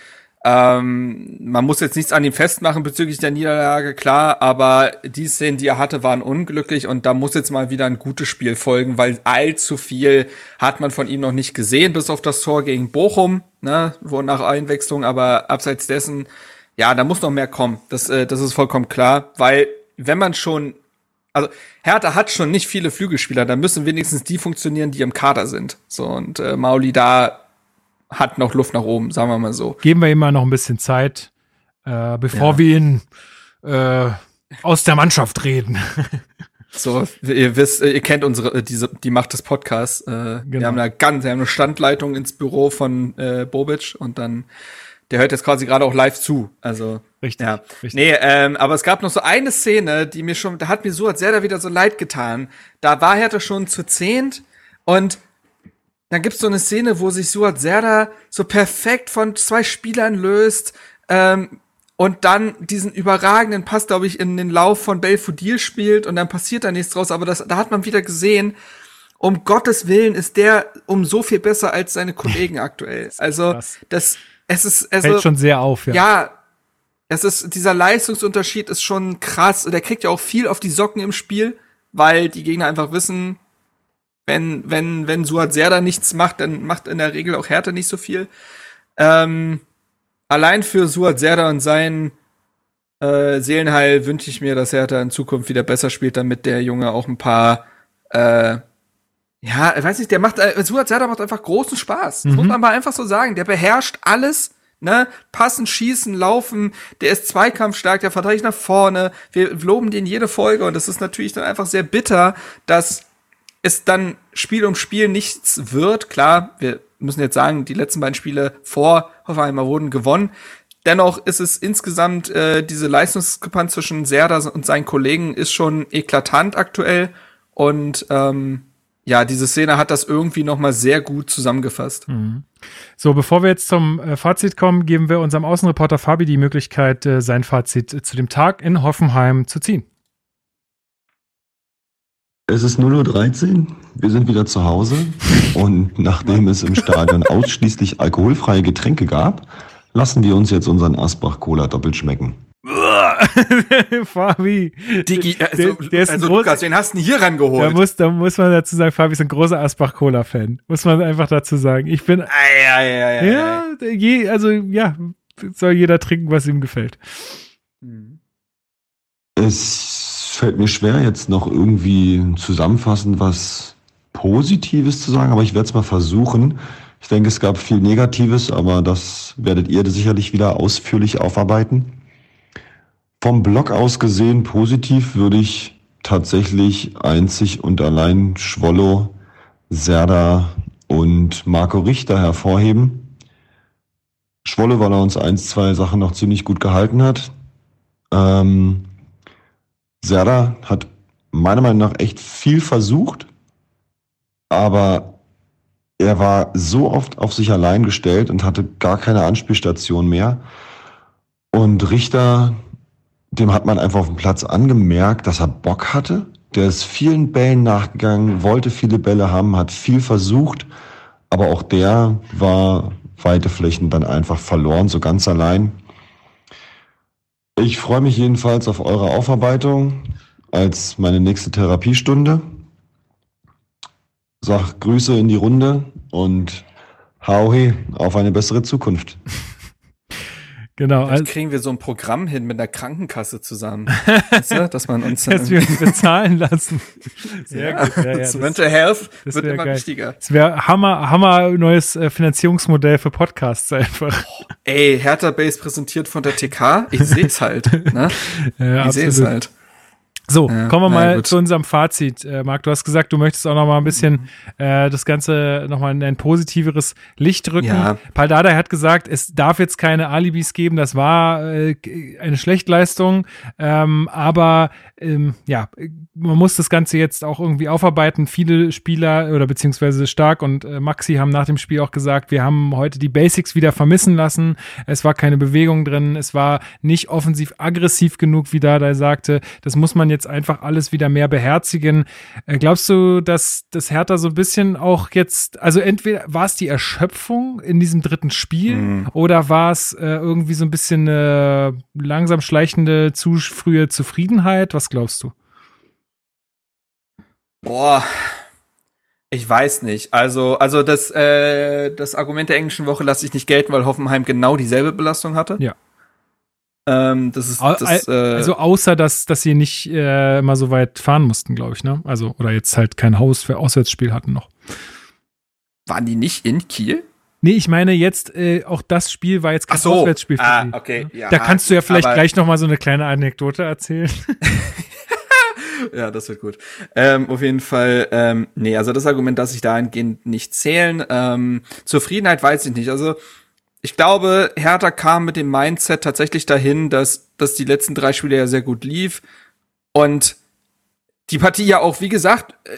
S4: Ähm, man muss jetzt nichts an ihm festmachen bezüglich der Niederlage, klar, aber die Szenen, die er hatte, waren unglücklich und da muss jetzt mal wieder ein gutes Spiel folgen, weil allzu viel hat man von ihm noch nicht gesehen, bis auf das Tor gegen Bochum, ne, wo nach Einwechslung, aber abseits dessen, ja, da muss noch mehr kommen. Das, äh, das ist vollkommen klar, weil wenn man schon also Hertha hat schon nicht viele Flügelspieler, da müssen wenigstens die funktionieren, die im Kader sind. So und äh, Mauli da hat noch Luft nach oben, sagen wir mal so.
S1: Geben wir ihm mal noch ein bisschen Zeit, äh, bevor ja. wir ihn äh, aus der Mannschaft reden.
S4: So, ihr wisst, ihr kennt unsere, äh, diese, die Macht des Podcasts. Äh, genau. Wir haben da ganz, wir haben eine Standleitung ins Büro von äh, Bobic und dann, der hört jetzt quasi gerade auch live zu. Also,
S1: richtig.
S4: Ja. Richtig. Nee, ähm, aber es gab noch so eine Szene, die mir schon, da hat mir so sehr da wieder so leid getan. Da war Hertha schon zu zehnt und dann gibt's so eine Szene, wo sich Suat Serda so perfekt von zwei Spielern löst ähm, und dann diesen überragenden Pass, glaube ich, in den Lauf von Belfodil spielt und dann passiert da nichts draus. Aber das, da hat man wieder gesehen, um Gottes Willen ist der um so viel besser als seine Kollegen (laughs) aktuell. Also das, es ist also,
S1: fällt schon sehr auf. Ja.
S4: ja, es ist dieser Leistungsunterschied ist schon krass. Der kriegt ja auch viel auf die Socken im Spiel, weil die Gegner einfach wissen, wenn, wenn, wenn Suat Serda nichts macht, dann macht in der Regel auch Hertha nicht so viel. Ähm, allein für Suat Serda und sein äh, Seelenheil wünsche ich mir, dass Hertha in Zukunft wieder besser spielt, damit der Junge auch ein paar äh, ja, ich weiß nicht, der macht, äh, Suat Serda macht einfach großen Spaß. Das mhm. muss man mal einfach so sagen. Der beherrscht alles, ne? Passen, schießen, laufen, der ist zweikampfstark, der verteidigt nach vorne. Wir loben den jede Folge und das ist natürlich dann einfach sehr bitter, dass es dann Spiel um Spiel nichts wird. Klar, wir müssen jetzt sagen, die letzten beiden Spiele vor Hoffenheimer wurden gewonnen. Dennoch ist es insgesamt äh, diese Leistungskrepanz zwischen Serda und seinen Kollegen ist schon eklatant aktuell und ähm, ja, diese Szene hat das irgendwie noch mal sehr gut zusammengefasst. Mhm.
S1: So, bevor wir jetzt zum äh, Fazit kommen, geben wir unserem Außenreporter Fabi die Möglichkeit, äh, sein Fazit äh, zu dem Tag in Hoffenheim zu ziehen.
S3: Es ist 0.13 Uhr, wir sind wieder zu Hause und nachdem es im Stadion (laughs) ausschließlich alkoholfreie Getränke gab, lassen wir uns jetzt unseren Asbach-Cola doppelt schmecken. (laughs)
S1: Fabi.
S4: Digi, also, der, der ist also Lukas, den hast du hier rangeholt.
S1: Da muss, da muss man dazu sagen, Fabi ist ein großer Asbach-Cola-Fan. Muss man einfach dazu sagen. Ich bin.
S4: Ei, ei, ei,
S1: ja, je, also ja, soll jeder trinken, was ihm gefällt.
S3: Es fällt mir schwer, jetzt noch irgendwie zusammenfassend was Positives zu sagen, aber ich werde es mal versuchen. Ich denke, es gab viel Negatives, aber das werdet ihr sicherlich wieder ausführlich aufarbeiten. Vom Blog aus gesehen positiv würde ich tatsächlich einzig und allein Schwollo, Serda und Marco Richter hervorheben. Schwolle, weil er uns ein, zwei Sachen noch ziemlich gut gehalten hat. Ähm, Serda hat meiner Meinung nach echt viel versucht, aber er war so oft auf sich allein gestellt und hatte gar keine Anspielstation mehr. Und Richter, dem hat man einfach auf dem Platz angemerkt, dass er Bock hatte. Der ist vielen Bällen nachgegangen, wollte viele Bälle haben, hat viel versucht,
S5: aber auch der war weite Flächen dann einfach verloren, so ganz allein. Ich freue mich jedenfalls auf eure Aufarbeitung als meine nächste Therapiestunde. Sag Grüße in die Runde und hauhe auf eine bessere Zukunft.
S4: Genau. Vielleicht kriegen wir so ein Programm hin mit einer Krankenkasse zusammen. (laughs) weißt du, dass man uns
S1: dass wir uns bezahlen lassen. (laughs)
S4: Sehr ja, gut. Ja, ja, das Mental Health das wird immer geil. wichtiger.
S1: Es wäre Hammer, Hammer neues äh, Finanzierungsmodell für Podcasts einfach.
S4: Oh, ey, Hertha Base präsentiert von der TK. Ich sehe es halt. Ne? (laughs)
S1: Ich sehe es halt. So, ja, kommen wir mal gut. zu unserem Fazit. Äh, Marc, du hast gesagt, du möchtest auch noch mal ein bisschen äh, das Ganze noch mal in ein positiveres Licht rücken. Ja. Paldada hat gesagt, es darf jetzt keine Alibis geben. Das war äh, eine Schlechtleistung, ähm, aber ähm, ja, man muss das Ganze jetzt auch irgendwie aufarbeiten. Viele Spieler oder beziehungsweise Stark und äh, Maxi haben nach dem Spiel auch gesagt, wir haben heute die Basics wieder vermissen lassen. Es war keine Bewegung drin, es war nicht offensiv aggressiv genug, wie Dada sagte. Das muss man jetzt einfach alles wieder mehr beherzigen. Äh, glaubst du, dass das Hertha so ein bisschen auch jetzt, also entweder war es die Erschöpfung in diesem dritten Spiel mhm. oder war es äh, irgendwie so ein bisschen eine langsam schleichende, zu frühe Zufriedenheit? Was glaubst du?
S4: Boah, ich weiß nicht. Also, also das, äh, das Argument der englischen Woche lasse ich nicht gelten, weil Hoffenheim genau dieselbe Belastung hatte.
S1: Ja.
S4: Ähm, das ist, das,
S1: äh, also außer dass, dass sie nicht äh, mal so weit fahren mussten, glaube ich, ne? Also, oder jetzt halt kein Haus für Auswärtsspiel hatten noch.
S4: Waren die nicht in Kiel?
S1: Nee, ich meine jetzt, äh, auch das Spiel war jetzt kein
S4: so.
S1: Auswärtsspiel für
S4: ah, okay.
S1: Ja, da kannst du ja vielleicht gleich noch mal so eine kleine Anekdote erzählen. (laughs) (laughs)
S4: ja, das wird gut. Ähm, auf jeden Fall, ähm, nee, also das Argument, dass ich dahingehend nicht zählen. Ähm, Zufriedenheit weiß ich nicht. Also ich glaube, Hertha kam mit dem Mindset tatsächlich dahin, dass, dass die letzten drei Spiele ja sehr gut lief und die Partie ja auch, wie gesagt, äh,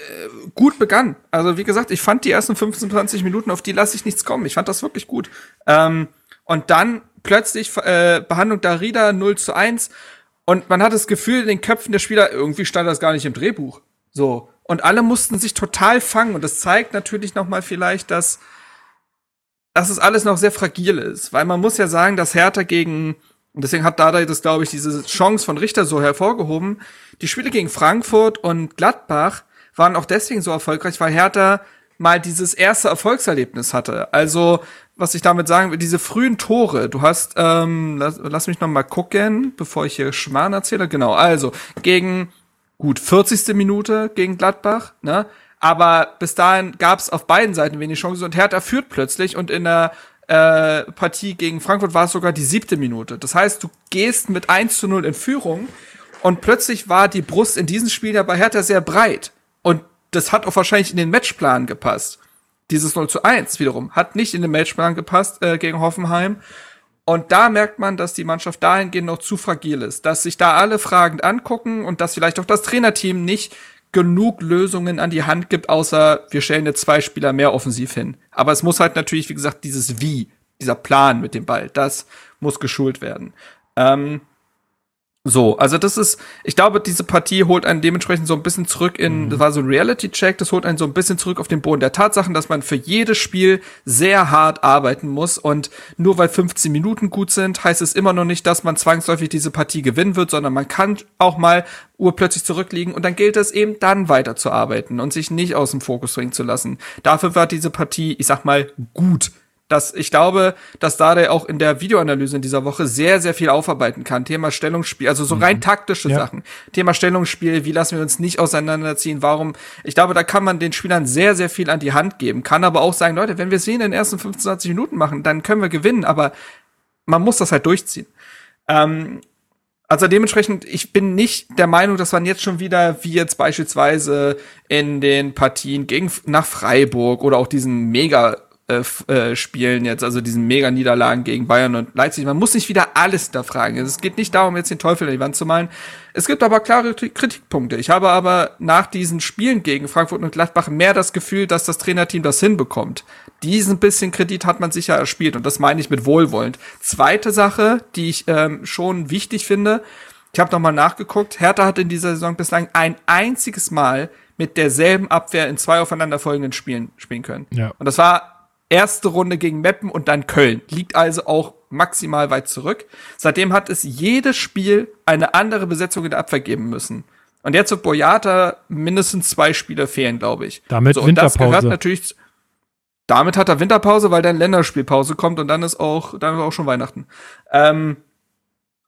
S4: gut begann. Also wie gesagt, ich fand die ersten 15, 20 Minuten, auf die lasse ich nichts kommen. Ich fand das wirklich gut. Ähm, und dann plötzlich äh, Behandlung Darida 0 zu 1 und man hat das Gefühl, in den Köpfen der Spieler, irgendwie stand das gar nicht im Drehbuch. So. Und alle mussten sich total fangen. Und das zeigt natürlich noch mal vielleicht, dass, dass es alles noch sehr fragil ist. Weil man muss ja sagen, dass Hertha gegen, und deswegen hat Dada das, glaube ich, diese Chance von Richter so hervorgehoben. Die Spiele gegen Frankfurt und Gladbach waren auch deswegen so erfolgreich, weil Hertha mal dieses erste Erfolgserlebnis hatte. Also was ich damit sagen will, diese frühen Tore, du hast, ähm, lass, lass mich noch mal gucken, bevor ich hier Schmarrn erzähle. Genau, also gegen gut 40. Minute gegen Gladbach, ne? Aber bis dahin gab es auf beiden Seiten wenig Chancen und Hertha führt plötzlich und in der äh, Partie gegen Frankfurt war es sogar die siebte Minute. Das heißt, du gehst mit 1 zu 0 in Führung und plötzlich war die Brust in diesem Spiel ja bei Hertha sehr breit. Und das hat auch wahrscheinlich in den Matchplan gepasst. Dieses 0 zu 1 wiederum hat nicht in den Matchplan gepasst äh, gegen Hoffenheim. Und da merkt man, dass die Mannschaft dahingehend noch zu fragil ist, dass sich da alle fragend angucken und dass vielleicht auch das Trainerteam nicht genug Lösungen an die Hand gibt, außer wir stellen jetzt zwei Spieler mehr offensiv hin. Aber es muss halt natürlich, wie gesagt, dieses Wie, dieser Plan mit dem Ball, das muss geschult werden. Ähm, so, also das ist, ich glaube, diese Partie holt einen dementsprechend so ein bisschen zurück in, mhm. das war so ein Reality-Check, das holt einen so ein bisschen zurück auf den Boden der Tatsachen, dass man für jedes Spiel sehr hart arbeiten muss und nur weil 15 Minuten gut sind, heißt es immer noch nicht, dass man zwangsläufig diese Partie gewinnen wird, sondern man kann auch mal urplötzlich zurückliegen und dann gilt es eben dann weiterzuarbeiten und sich nicht aus dem Fokus bringen zu lassen. Dafür war diese Partie, ich sag mal, gut dass ich glaube, dass Dade auch in der Videoanalyse in dieser Woche sehr, sehr viel aufarbeiten kann. Thema Stellungsspiel, also so rein mhm. taktische ja. Sachen. Thema Stellungsspiel, wie lassen wir uns nicht auseinanderziehen, warum. Ich glaube, da kann man den Spielern sehr, sehr viel an die Hand geben. Kann aber auch sagen, Leute, wenn wir es in den ersten 15, 20 Minuten machen, dann können wir gewinnen, aber man muss das halt durchziehen. Ähm, also dementsprechend, ich bin nicht der Meinung, dass man jetzt schon wieder, wie jetzt beispielsweise in den Partien gegen nach Freiburg oder auch diesen mega äh, äh, Spielen jetzt, also diesen Mega-Niederlagen gegen Bayern und Leipzig. Man muss nicht wieder alles hinterfragen. Es geht nicht darum, jetzt den Teufel in die Wand zu malen. Es gibt aber klare Kritikpunkte. Ich habe aber nach diesen Spielen gegen Frankfurt und Gladbach mehr das Gefühl, dass das Trainerteam das hinbekommt. Diesen bisschen Kredit hat man sicher erspielt und das meine ich mit wohlwollend. Zweite Sache, die ich ähm, schon wichtig finde, ich habe nochmal nachgeguckt, Hertha hat in dieser Saison bislang ein einziges Mal mit derselben Abwehr in zwei aufeinanderfolgenden Spielen spielen können.
S1: Ja.
S4: Und das war erste Runde gegen Meppen und dann Köln. Liegt also auch maximal weit zurück. Seitdem hat es jedes Spiel eine andere Besetzung in der Abwehr geben müssen. Und jetzt wird Boyata mindestens zwei Spiele fehlen, glaube ich.
S1: Damit
S4: so,
S1: Winterpause.
S4: Und das gehört natürlich. Damit hat er Winterpause, weil dann Länderspielpause kommt und dann ist auch, dann ist auch schon Weihnachten. Ähm,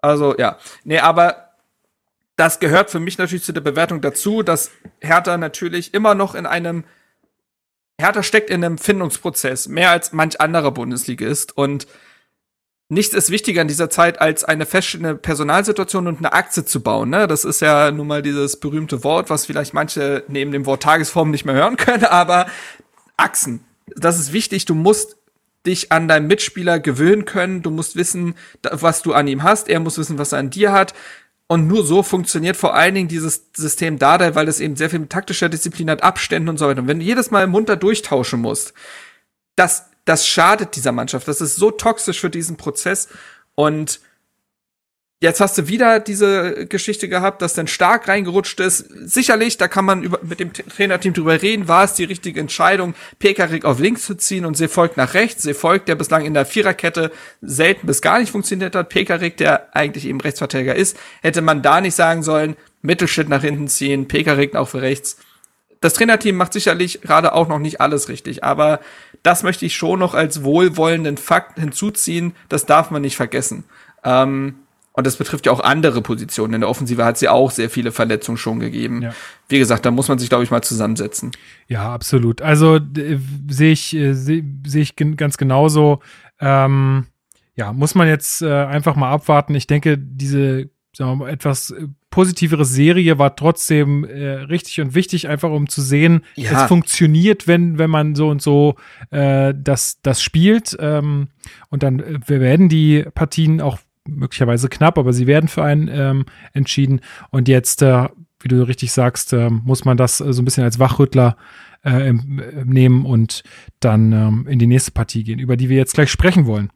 S4: also ja, nee, aber das gehört für mich natürlich zu der Bewertung dazu, dass Hertha natürlich immer noch in einem Hertha steckt in einem Findungsprozess, mehr als manch anderer Bundesligist. Und nichts ist wichtiger in dieser Zeit, als eine feststehende Personalsituation und eine Aktie zu bauen. Ne? Das ist ja nun mal dieses berühmte Wort, was vielleicht manche neben dem Wort Tagesform nicht mehr hören (laughs) können, aber Achsen. Das ist wichtig. Du musst dich an deinen Mitspieler gewöhnen können. Du musst wissen, was du an ihm hast. Er muss wissen, was er an dir hat. Und nur so funktioniert vor allen Dingen dieses System Dardai, weil es eben sehr viel mit taktischer Disziplin hat, Abständen und so weiter. Und wenn du jedes Mal munter durchtauschen musst, das, das schadet dieser Mannschaft. Das ist so toxisch für diesen Prozess. Und Jetzt hast du wieder diese Geschichte gehabt, dass dann stark reingerutscht ist. Sicherlich, da kann man über, mit dem Trainerteam drüber reden, war es die richtige Entscheidung, Pekarik auf links zu ziehen und Seefolk nach rechts. Seefolk, der bislang in der Viererkette selten bis gar nicht funktioniert hat. Pekarik, der eigentlich eben Rechtsverteidiger ist, hätte man da nicht sagen sollen, Mittelschritt nach hinten ziehen, Pekarik auch für rechts. Das Trainerteam macht sicherlich gerade auch noch nicht alles richtig, aber das möchte ich schon noch als wohlwollenden Fakt hinzuziehen. Das darf man nicht vergessen. Ähm, und das betrifft ja auch andere Positionen. In der Offensive hat sie auch sehr viele Verletzungen schon gegeben. Ja. Wie gesagt, da muss man sich, glaube ich, mal zusammensetzen.
S1: Ja, absolut. Also sehe ich, äh, sehe seh ich ganz genauso. Ähm, ja, muss man jetzt äh, einfach mal abwarten. Ich denke, diese sagen wir mal, etwas äh, positivere Serie war trotzdem äh, richtig und wichtig, einfach um zu sehen, ja. es funktioniert, wenn, wenn man so und so äh, das, das spielt. Ähm, und dann äh, werden die Partien auch möglicherweise knapp, aber sie werden für einen ähm, entschieden. Und jetzt, äh, wie du richtig sagst, äh, muss man das äh, so ein bisschen als Wachrüttler äh, nehmen und dann ähm, in die nächste Partie gehen, über die wir jetzt gleich sprechen wollen.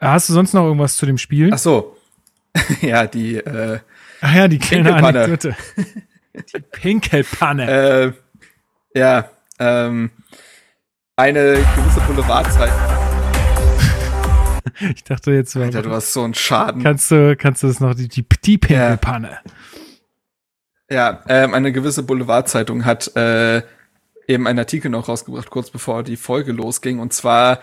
S1: Hast du sonst noch irgendwas zu dem Spiel?
S4: Ach so. (laughs) ja, die äh,
S1: Ach ja, die kleine Anekdote. (laughs) die Pinkelpanne.
S4: äh, ja, ähm, eine gewisse Boulevardzeit (laughs)
S1: ich dachte jetzt.
S4: Alter, du hast so einen Schaden.
S1: Kannst du, kannst du das noch, die, die, die Pinkelpanne.
S4: Ja, ja ähm, eine gewisse Boulevardzeitung hat äh, eben einen Artikel noch rausgebracht, kurz bevor die Folge losging. Und zwar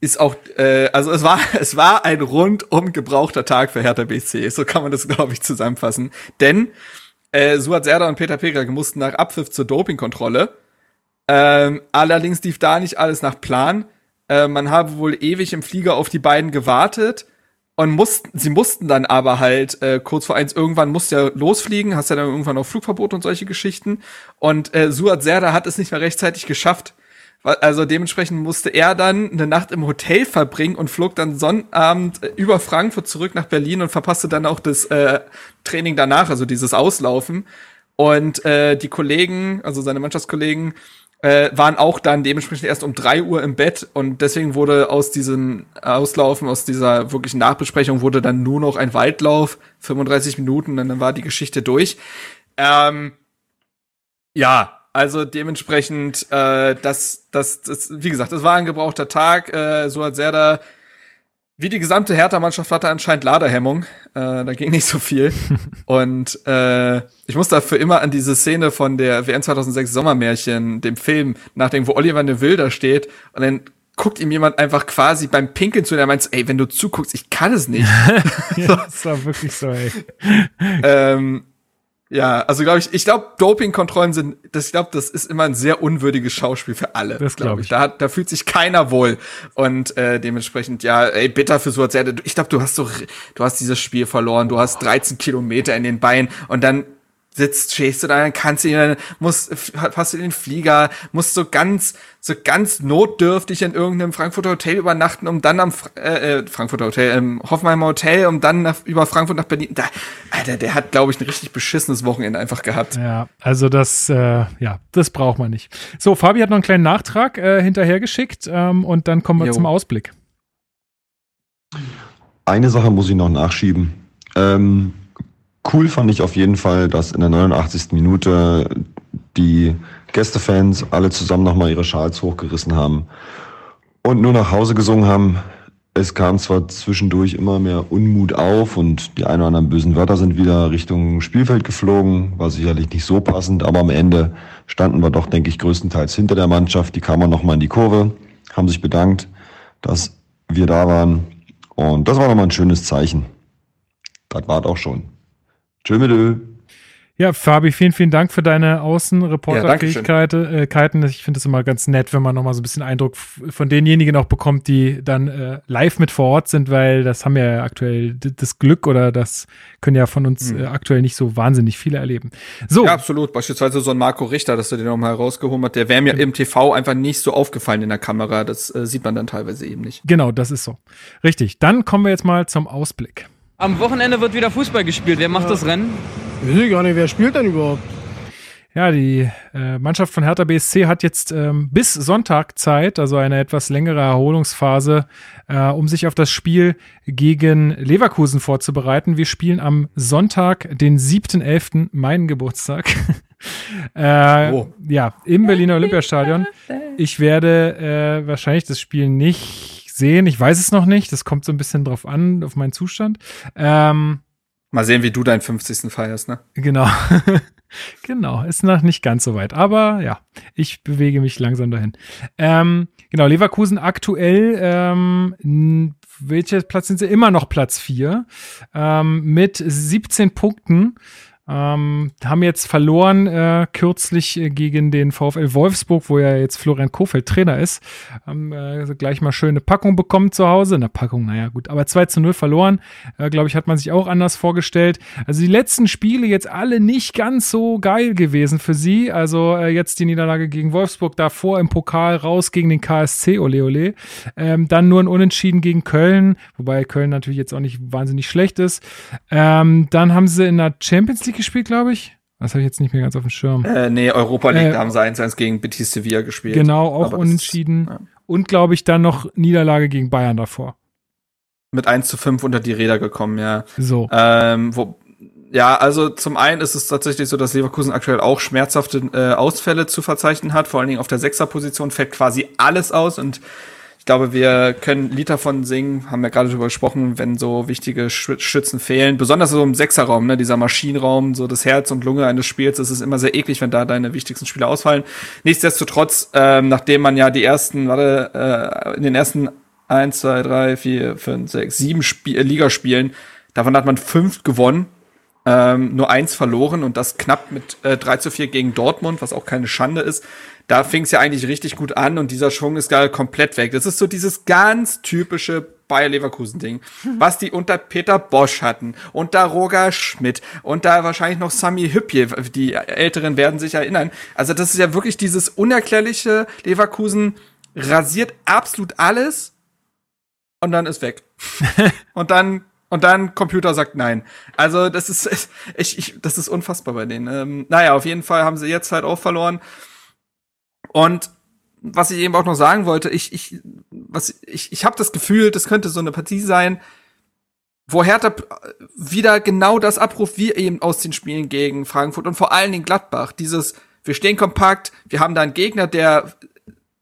S4: ist auch, äh, also es war, (laughs) es war ein rundum gebrauchter Tag für Hertha BC. So kann man das, glaube ich, zusammenfassen. Denn äh, Suat Serdar und Peter Pekrak mussten nach Abpfiff zur Dopingkontrolle. Ähm, allerdings lief da nicht alles nach Plan. Äh, man habe wohl ewig im Flieger auf die beiden gewartet und mussten, sie mussten dann aber halt äh, kurz vor eins irgendwann musste ja losfliegen, hast ja dann irgendwann auch Flugverbot und solche Geschichten. Und äh, Suat Serda hat es nicht mehr rechtzeitig geschafft. Also dementsprechend musste er dann eine Nacht im Hotel verbringen und flog dann Sonnabend äh, über Frankfurt zurück nach Berlin und verpasste dann auch das äh, Training danach, also dieses Auslaufen. Und äh, die Kollegen, also seine Mannschaftskollegen, äh, waren auch dann dementsprechend erst um drei Uhr im Bett und deswegen wurde aus diesem Auslaufen, aus dieser wirklichen Nachbesprechung wurde dann nur noch ein Waldlauf, 35 Minuten, und dann war die Geschichte durch. Ähm, ja, also dementsprechend, äh, das, das, das, wie gesagt, das war ein gebrauchter Tag. Äh, so hat Serda wie die gesamte Hertha-Mannschaft hatte anscheinend Laderhemmung. Äh, da ging nicht so viel. (laughs) und äh, ich muss dafür immer an diese Szene von der WM 2006 Sommermärchen, dem Film, nachdenken, wo Oliver de Wilder steht und dann guckt ihm jemand einfach quasi beim Pinkeln zu und er meint, ey, wenn du zuguckst, ich kann es nicht. (laughs) (laughs)
S1: ja, das war wirklich so, ey.
S4: ähm, ja, also glaube ich, ich glaube, Dopingkontrollen sind, das, ich glaube, das ist immer ein sehr unwürdiges Schauspiel für alle.
S1: Das glaube ich.
S4: Da, da fühlt sich keiner wohl. Und äh, dementsprechend, ja, ey, bitter für so Ich glaube, du hast so, du hast dieses Spiel verloren, du hast 13 Kilometer in den Beinen und dann sitzt, du da, dann kannst du ihn, musst, hast du den Flieger, musst so ganz, so ganz notdürftig in irgendeinem Frankfurter Hotel übernachten, um dann am äh, äh, Frankfurter Hotel, im Hoffenheimer Hotel, um dann nach, über Frankfurt nach Berlin. Da, Alter, der hat, glaube ich, ein richtig beschissenes Wochenende einfach gehabt.
S1: Ja, also das, äh, ja, das braucht man nicht. So, Fabi hat noch einen kleinen Nachtrag äh, hinterhergeschickt ähm, und dann kommen wir jo. zum Ausblick.
S5: Eine Sache muss ich noch nachschieben. Ähm, Cool fand ich auf jeden Fall, dass in der 89. Minute die Gästefans alle zusammen nochmal ihre Schals hochgerissen haben. und nur nach Hause gesungen haben. Es kam zwar zwischendurch immer mehr Unmut auf und die ein oder anderen bösen Wörter sind wieder Richtung Spielfeld geflogen, war sicherlich nicht so passend, aber am Ende standen wir doch, denke ich, größtenteils hinter der Mannschaft. Die kamen nochmal in die Kurve, haben sich bedankt, dass wir da waren und das war nochmal ein schönes Zeichen. Das war auch schon. Tschö.
S1: Ja, Fabi, vielen, vielen Dank für deine Außenreporterfähigkeiten. Ja, ich finde es immer ganz nett, wenn man nochmal so ein bisschen Eindruck von denjenigen auch bekommt, die dann äh, live mit vor Ort sind, weil das haben ja aktuell das Glück oder das können ja von uns hm. äh, aktuell nicht so wahnsinnig viele erleben. So.
S4: Ja, absolut. Beispielsweise so ein Marco Richter, dass du den nochmal herausgehoben hast, der wäre mir im TV einfach nicht so aufgefallen in der Kamera. Das äh, sieht man dann teilweise eben nicht.
S1: Genau, das ist so. Richtig. Dann kommen wir jetzt mal zum Ausblick.
S7: Am Wochenende wird wieder Fußball gespielt. Wer macht ja. das Rennen?
S8: Ich weiß gar nicht, wer spielt denn überhaupt?
S1: Ja, die äh, Mannschaft von Hertha BSC hat jetzt ähm, bis Sonntag Zeit, also eine etwas längere Erholungsphase, äh, um sich auf das Spiel gegen Leverkusen vorzubereiten. Wir spielen am Sonntag, den 7.11., meinen Geburtstag. (laughs) äh, oh. Ja, im Berliner Olympiastadion. Ich werde äh, wahrscheinlich das Spiel nicht sehen. Ich weiß es noch nicht. Das kommt so ein bisschen drauf an, auf meinen Zustand. Ähm,
S4: Mal sehen, wie du deinen 50. feierst, ne?
S1: Genau. (laughs) genau, ist noch nicht ganz so weit. Aber ja, ich bewege mich langsam dahin. Ähm, genau, Leverkusen aktuell, ähm, welcher Platz sind sie? Immer noch Platz 4 ähm, mit 17 Punkten. Ähm, haben jetzt verloren äh, kürzlich äh, gegen den VfL Wolfsburg, wo ja jetzt Florian Kofeld Trainer ist. Haben äh, gleich mal schöne Packung bekommen zu Hause. Eine Packung, naja, gut. Aber 2 zu 0 verloren. Äh, Glaube ich, hat man sich auch anders vorgestellt. Also die letzten Spiele jetzt alle nicht ganz so geil gewesen für sie. Also äh, jetzt die Niederlage gegen Wolfsburg, davor im Pokal raus gegen den KSC, ole ole. Ähm, dann nur ein Unentschieden gegen Köln, wobei Köln natürlich jetzt auch nicht wahnsinnig schlecht ist. Ähm, dann haben sie in der Champions League League gespielt, glaube ich. Das habe ich jetzt nicht mehr ganz auf dem Schirm.
S4: Äh, nee, Europa League, äh, da haben sie 1-1 gegen Betis Sevilla gespielt.
S1: Genau, auch Aber unentschieden. Ist, ja. Und glaube ich dann noch Niederlage gegen Bayern davor.
S4: Mit 1 zu 5 unter die Räder gekommen, ja.
S1: So.
S4: Ähm, wo, ja, also zum einen ist es tatsächlich so, dass Leverkusen aktuell auch schmerzhafte äh, Ausfälle zu verzeichnen hat. Vor allen Dingen auf der Sechserposition fällt quasi alles aus und ich glaube, wir können ein Lied davon singen, haben ja gerade darüber gesprochen, wenn so wichtige Schützen fehlen. Besonders so im Sechserraum, ne, dieser Maschinenraum, so das Herz und Lunge eines Spiels. Das ist immer sehr eklig, wenn da deine wichtigsten Spieler ausfallen. Nichtsdestotrotz, ähm, nachdem man ja die ersten, warte, äh, in den ersten eins, zwei, drei, vier, fünf, sechs, sieben Spie äh, Ligaspielen, davon hat man fünf gewonnen, ähm, nur eins verloren und das knapp mit äh, 3 zu 4 gegen Dortmund, was auch keine Schande ist da fing es ja eigentlich richtig gut an und dieser Schwung ist gerade komplett weg. Das ist so dieses ganz typische Bayer Leverkusen Ding, (laughs) was die unter Peter Bosch hatten und da Roger Schmidt und da wahrscheinlich noch Sami Hüppje, die Älteren werden sich erinnern. Also das ist ja wirklich dieses unerklärliche Leverkusen rasiert absolut alles und dann ist weg. (laughs) und dann und dann Computer sagt nein. Also das ist (laughs) ich, ich das ist unfassbar bei denen. Ähm, naja, auf jeden Fall haben sie jetzt halt auch verloren. Und was ich eben auch noch sagen wollte, ich, ich, was, ich, ich habe das Gefühl, das könnte so eine Partie sein, wo Hertha wieder genau das abruft, wie eben aus den Spielen gegen Frankfurt und vor allen Dingen Gladbach. Dieses, wir stehen kompakt, wir haben da einen Gegner, der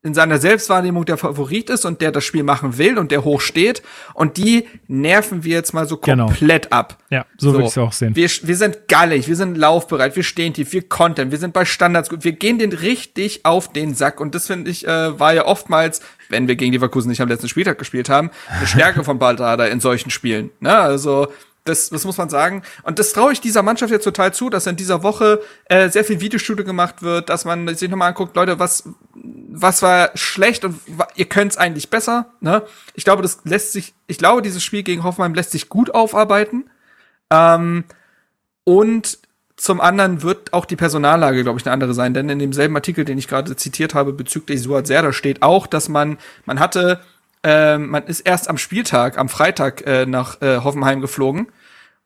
S4: in seiner Selbstwahrnehmung der Favorit ist und der das Spiel machen will und der hoch steht. Und die nerven wir jetzt mal so genau. komplett genau. ab.
S1: Ja, so, so. würde ich es auch sehen.
S4: Wir, wir sind gallig, wir sind laufbereit, wir stehen tief, wir kontern, wir sind bei Standards gut. Wir gehen den richtig auf den Sack. Und das finde ich, äh, war ja oftmals, wenn wir gegen Leverkusen nicht am letzten Spieltag gespielt haben, eine Stärke (laughs) von Baldada in solchen Spielen. Ne? Also das, das muss man sagen. Und das traue ich dieser Mannschaft jetzt total zu, dass in dieser Woche äh, sehr viel Videostudio gemacht wird, dass man sich nochmal anguckt, Leute, was, was war schlecht und ihr könnt's eigentlich besser. Ne? Ich glaube, das lässt sich, ich glaube, dieses Spiel gegen Hoffenheim lässt sich gut aufarbeiten. Ähm, und zum anderen wird auch die Personallage, glaube ich, eine andere sein, denn in demselben Artikel, den ich gerade zitiert habe bezüglich Suat Serda, steht auch, dass man, man hatte ähm, man ist erst am Spieltag, am Freitag äh, nach äh, Hoffenheim geflogen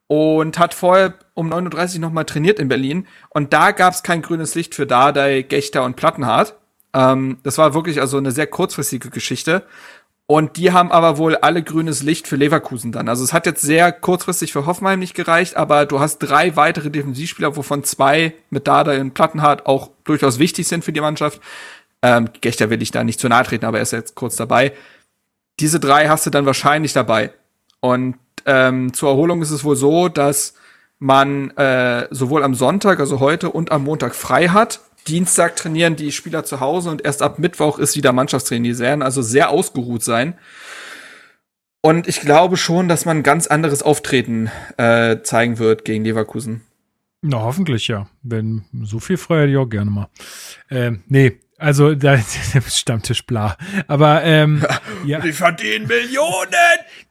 S4: und hat vorher um 9.30 Uhr nochmal trainiert in Berlin. Und da gab es kein grünes Licht für Dardai, Gechter und Plattenhardt. Ähm, das war wirklich also eine sehr kurzfristige Geschichte. Und die haben aber wohl alle grünes Licht für Leverkusen dann. Also es hat jetzt sehr kurzfristig für Hoffenheim nicht gereicht, aber du hast drei weitere Defensivspieler, wovon zwei mit Dada und Plattenhardt auch durchaus wichtig sind für die Mannschaft Ähm, Gechter will ich da nicht zu nahe treten, aber er ist jetzt kurz dabei. Diese drei hast du dann wahrscheinlich dabei. Und ähm, zur Erholung ist es wohl so, dass man äh, sowohl am Sonntag, also heute, und am Montag frei hat. Dienstag trainieren die Spieler zu Hause und erst ab Mittwoch ist wieder Mannschaftstraining. Die werden also sehr ausgeruht sein. Und ich glaube schon, dass man ein ganz anderes Auftreten äh, zeigen wird gegen Leverkusen.
S1: Na, hoffentlich ja. Wenn so viel frei hätte ich auch gerne mal. Ähm, nee, also (laughs) da Stammtisch bla. Aber ähm, ja.
S4: Die verdienen Millionen!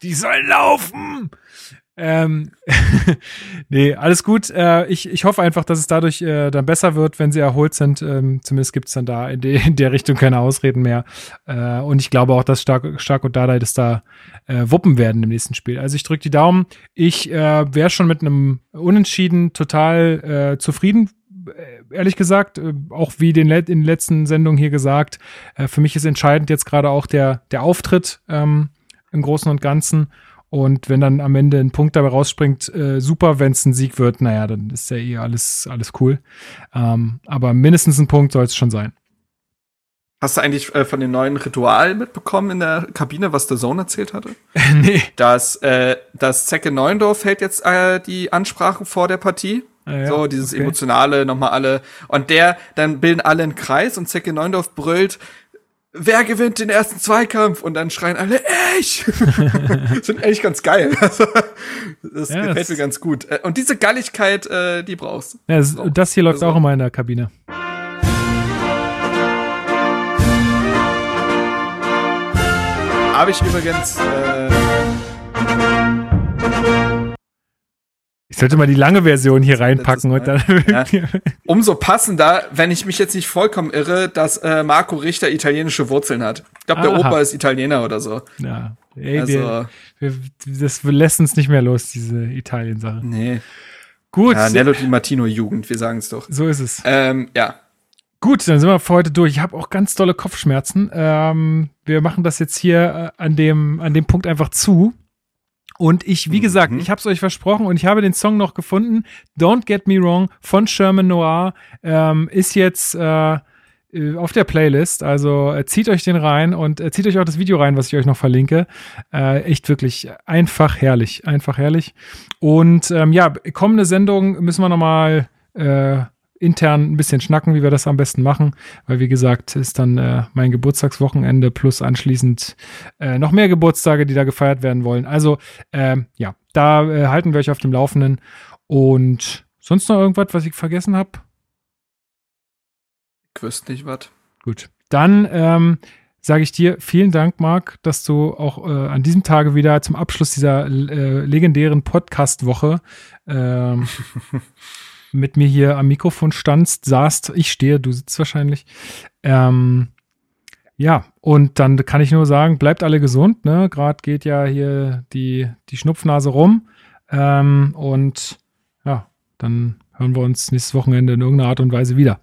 S1: Die sollen laufen! Ähm, (laughs) nee, alles gut. Äh, ich, ich hoffe einfach, dass es dadurch äh, dann besser wird, wenn sie erholt sind. Ähm, zumindest gibt es dann da in, de, in, der Richtung keine Ausreden mehr. Äh, und ich glaube auch, dass Stark, Stark und Dada das da äh, wuppen werden im nächsten Spiel. Also ich drücke die Daumen. Ich äh, wäre schon mit einem Unentschieden total äh, zufrieden ehrlich gesagt, auch wie den in den letzten Sendungen hier gesagt, für mich ist entscheidend jetzt gerade auch der, der Auftritt ähm, im Großen und Ganzen. Und wenn dann am Ende ein Punkt dabei rausspringt, äh, super. Wenn es ein Sieg wird, naja, dann ist ja eh alles, alles cool. Ähm, aber mindestens ein Punkt soll es schon sein.
S4: Hast du eigentlich äh, von dem neuen Ritual mitbekommen in der Kabine, was der Zone erzählt hatte? (laughs)
S1: nee.
S4: Dass, äh, dass Zecke Neuendorf hält jetzt äh, die Ansprachen vor der Partie. Ah, ja, so, dieses okay. emotionale, nochmal alle. Und der, dann bilden alle einen Kreis und Zecke Neuendorf brüllt, wer gewinnt den ersten Zweikampf? Und dann schreien alle, ich! (laughs) sind eigentlich ganz geil. (laughs) Das ja, gefällt das mir ganz gut. Äh, und diese Galligkeit, äh, die brauchst du.
S1: Ja, das, das hier läuft also. auch immer in der Kabine.
S4: Habe ich übrigens äh,
S1: ich sollte mal die lange Version hier reinpacken und dann. (laughs) Ja.
S4: Umso passender, wenn ich mich jetzt nicht vollkommen irre, dass äh, Marco Richter italienische Wurzeln hat. Ich glaube, der Opa ist Italiener oder so.
S1: Ja. Ey, also, wir, wir, das lässt uns nicht mehr los, diese Italien-Sache.
S4: Nee. Gut. Ja, Nello Di Martino Jugend, wir sagen es doch.
S1: So ist es.
S4: Ähm, ja.
S1: Gut, dann sind wir für heute durch. Ich habe auch ganz tolle Kopfschmerzen. Ähm, wir machen das jetzt hier äh, an, dem, an dem Punkt einfach zu. Und ich, wie gesagt, mhm. ich habe es euch versprochen und ich habe den Song noch gefunden. Don't Get Me Wrong von Sherman Noir ähm, ist jetzt äh, äh, auf der Playlist. Also äh, zieht euch den rein und äh, zieht euch auch das Video rein, was ich euch noch verlinke. Äh, echt wirklich einfach herrlich, einfach herrlich. Und ähm, ja, kommende Sendung müssen wir noch mal äh, intern ein bisschen schnacken, wie wir das am besten machen, weil wie gesagt, ist dann äh, mein Geburtstagswochenende plus anschließend äh, noch mehr Geburtstage, die da gefeiert werden wollen. Also äh, ja, da äh, halten wir euch auf dem Laufenden. Und sonst noch irgendwas, was ich vergessen habe?
S4: Ich wüsste nicht was.
S1: Gut, dann ähm, sage ich dir vielen Dank, Marc, dass du auch äh, an diesem Tage wieder zum Abschluss dieser äh, legendären Podcast-Woche ähm, (laughs) mit mir hier am Mikrofon standst, saßt. Ich stehe, du sitzt wahrscheinlich. Ähm, ja, und dann kann ich nur sagen, bleibt alle gesund. Ne? Gerade geht ja hier die, die Schnupfnase rum. Ähm, und ja, dann hören wir uns nächstes Wochenende in irgendeiner Art und Weise wieder.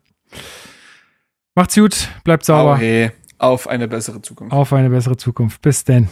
S1: Macht's gut, bleibt sauber.
S4: Hey, auf eine bessere Zukunft.
S1: Auf eine bessere Zukunft. Bis denn.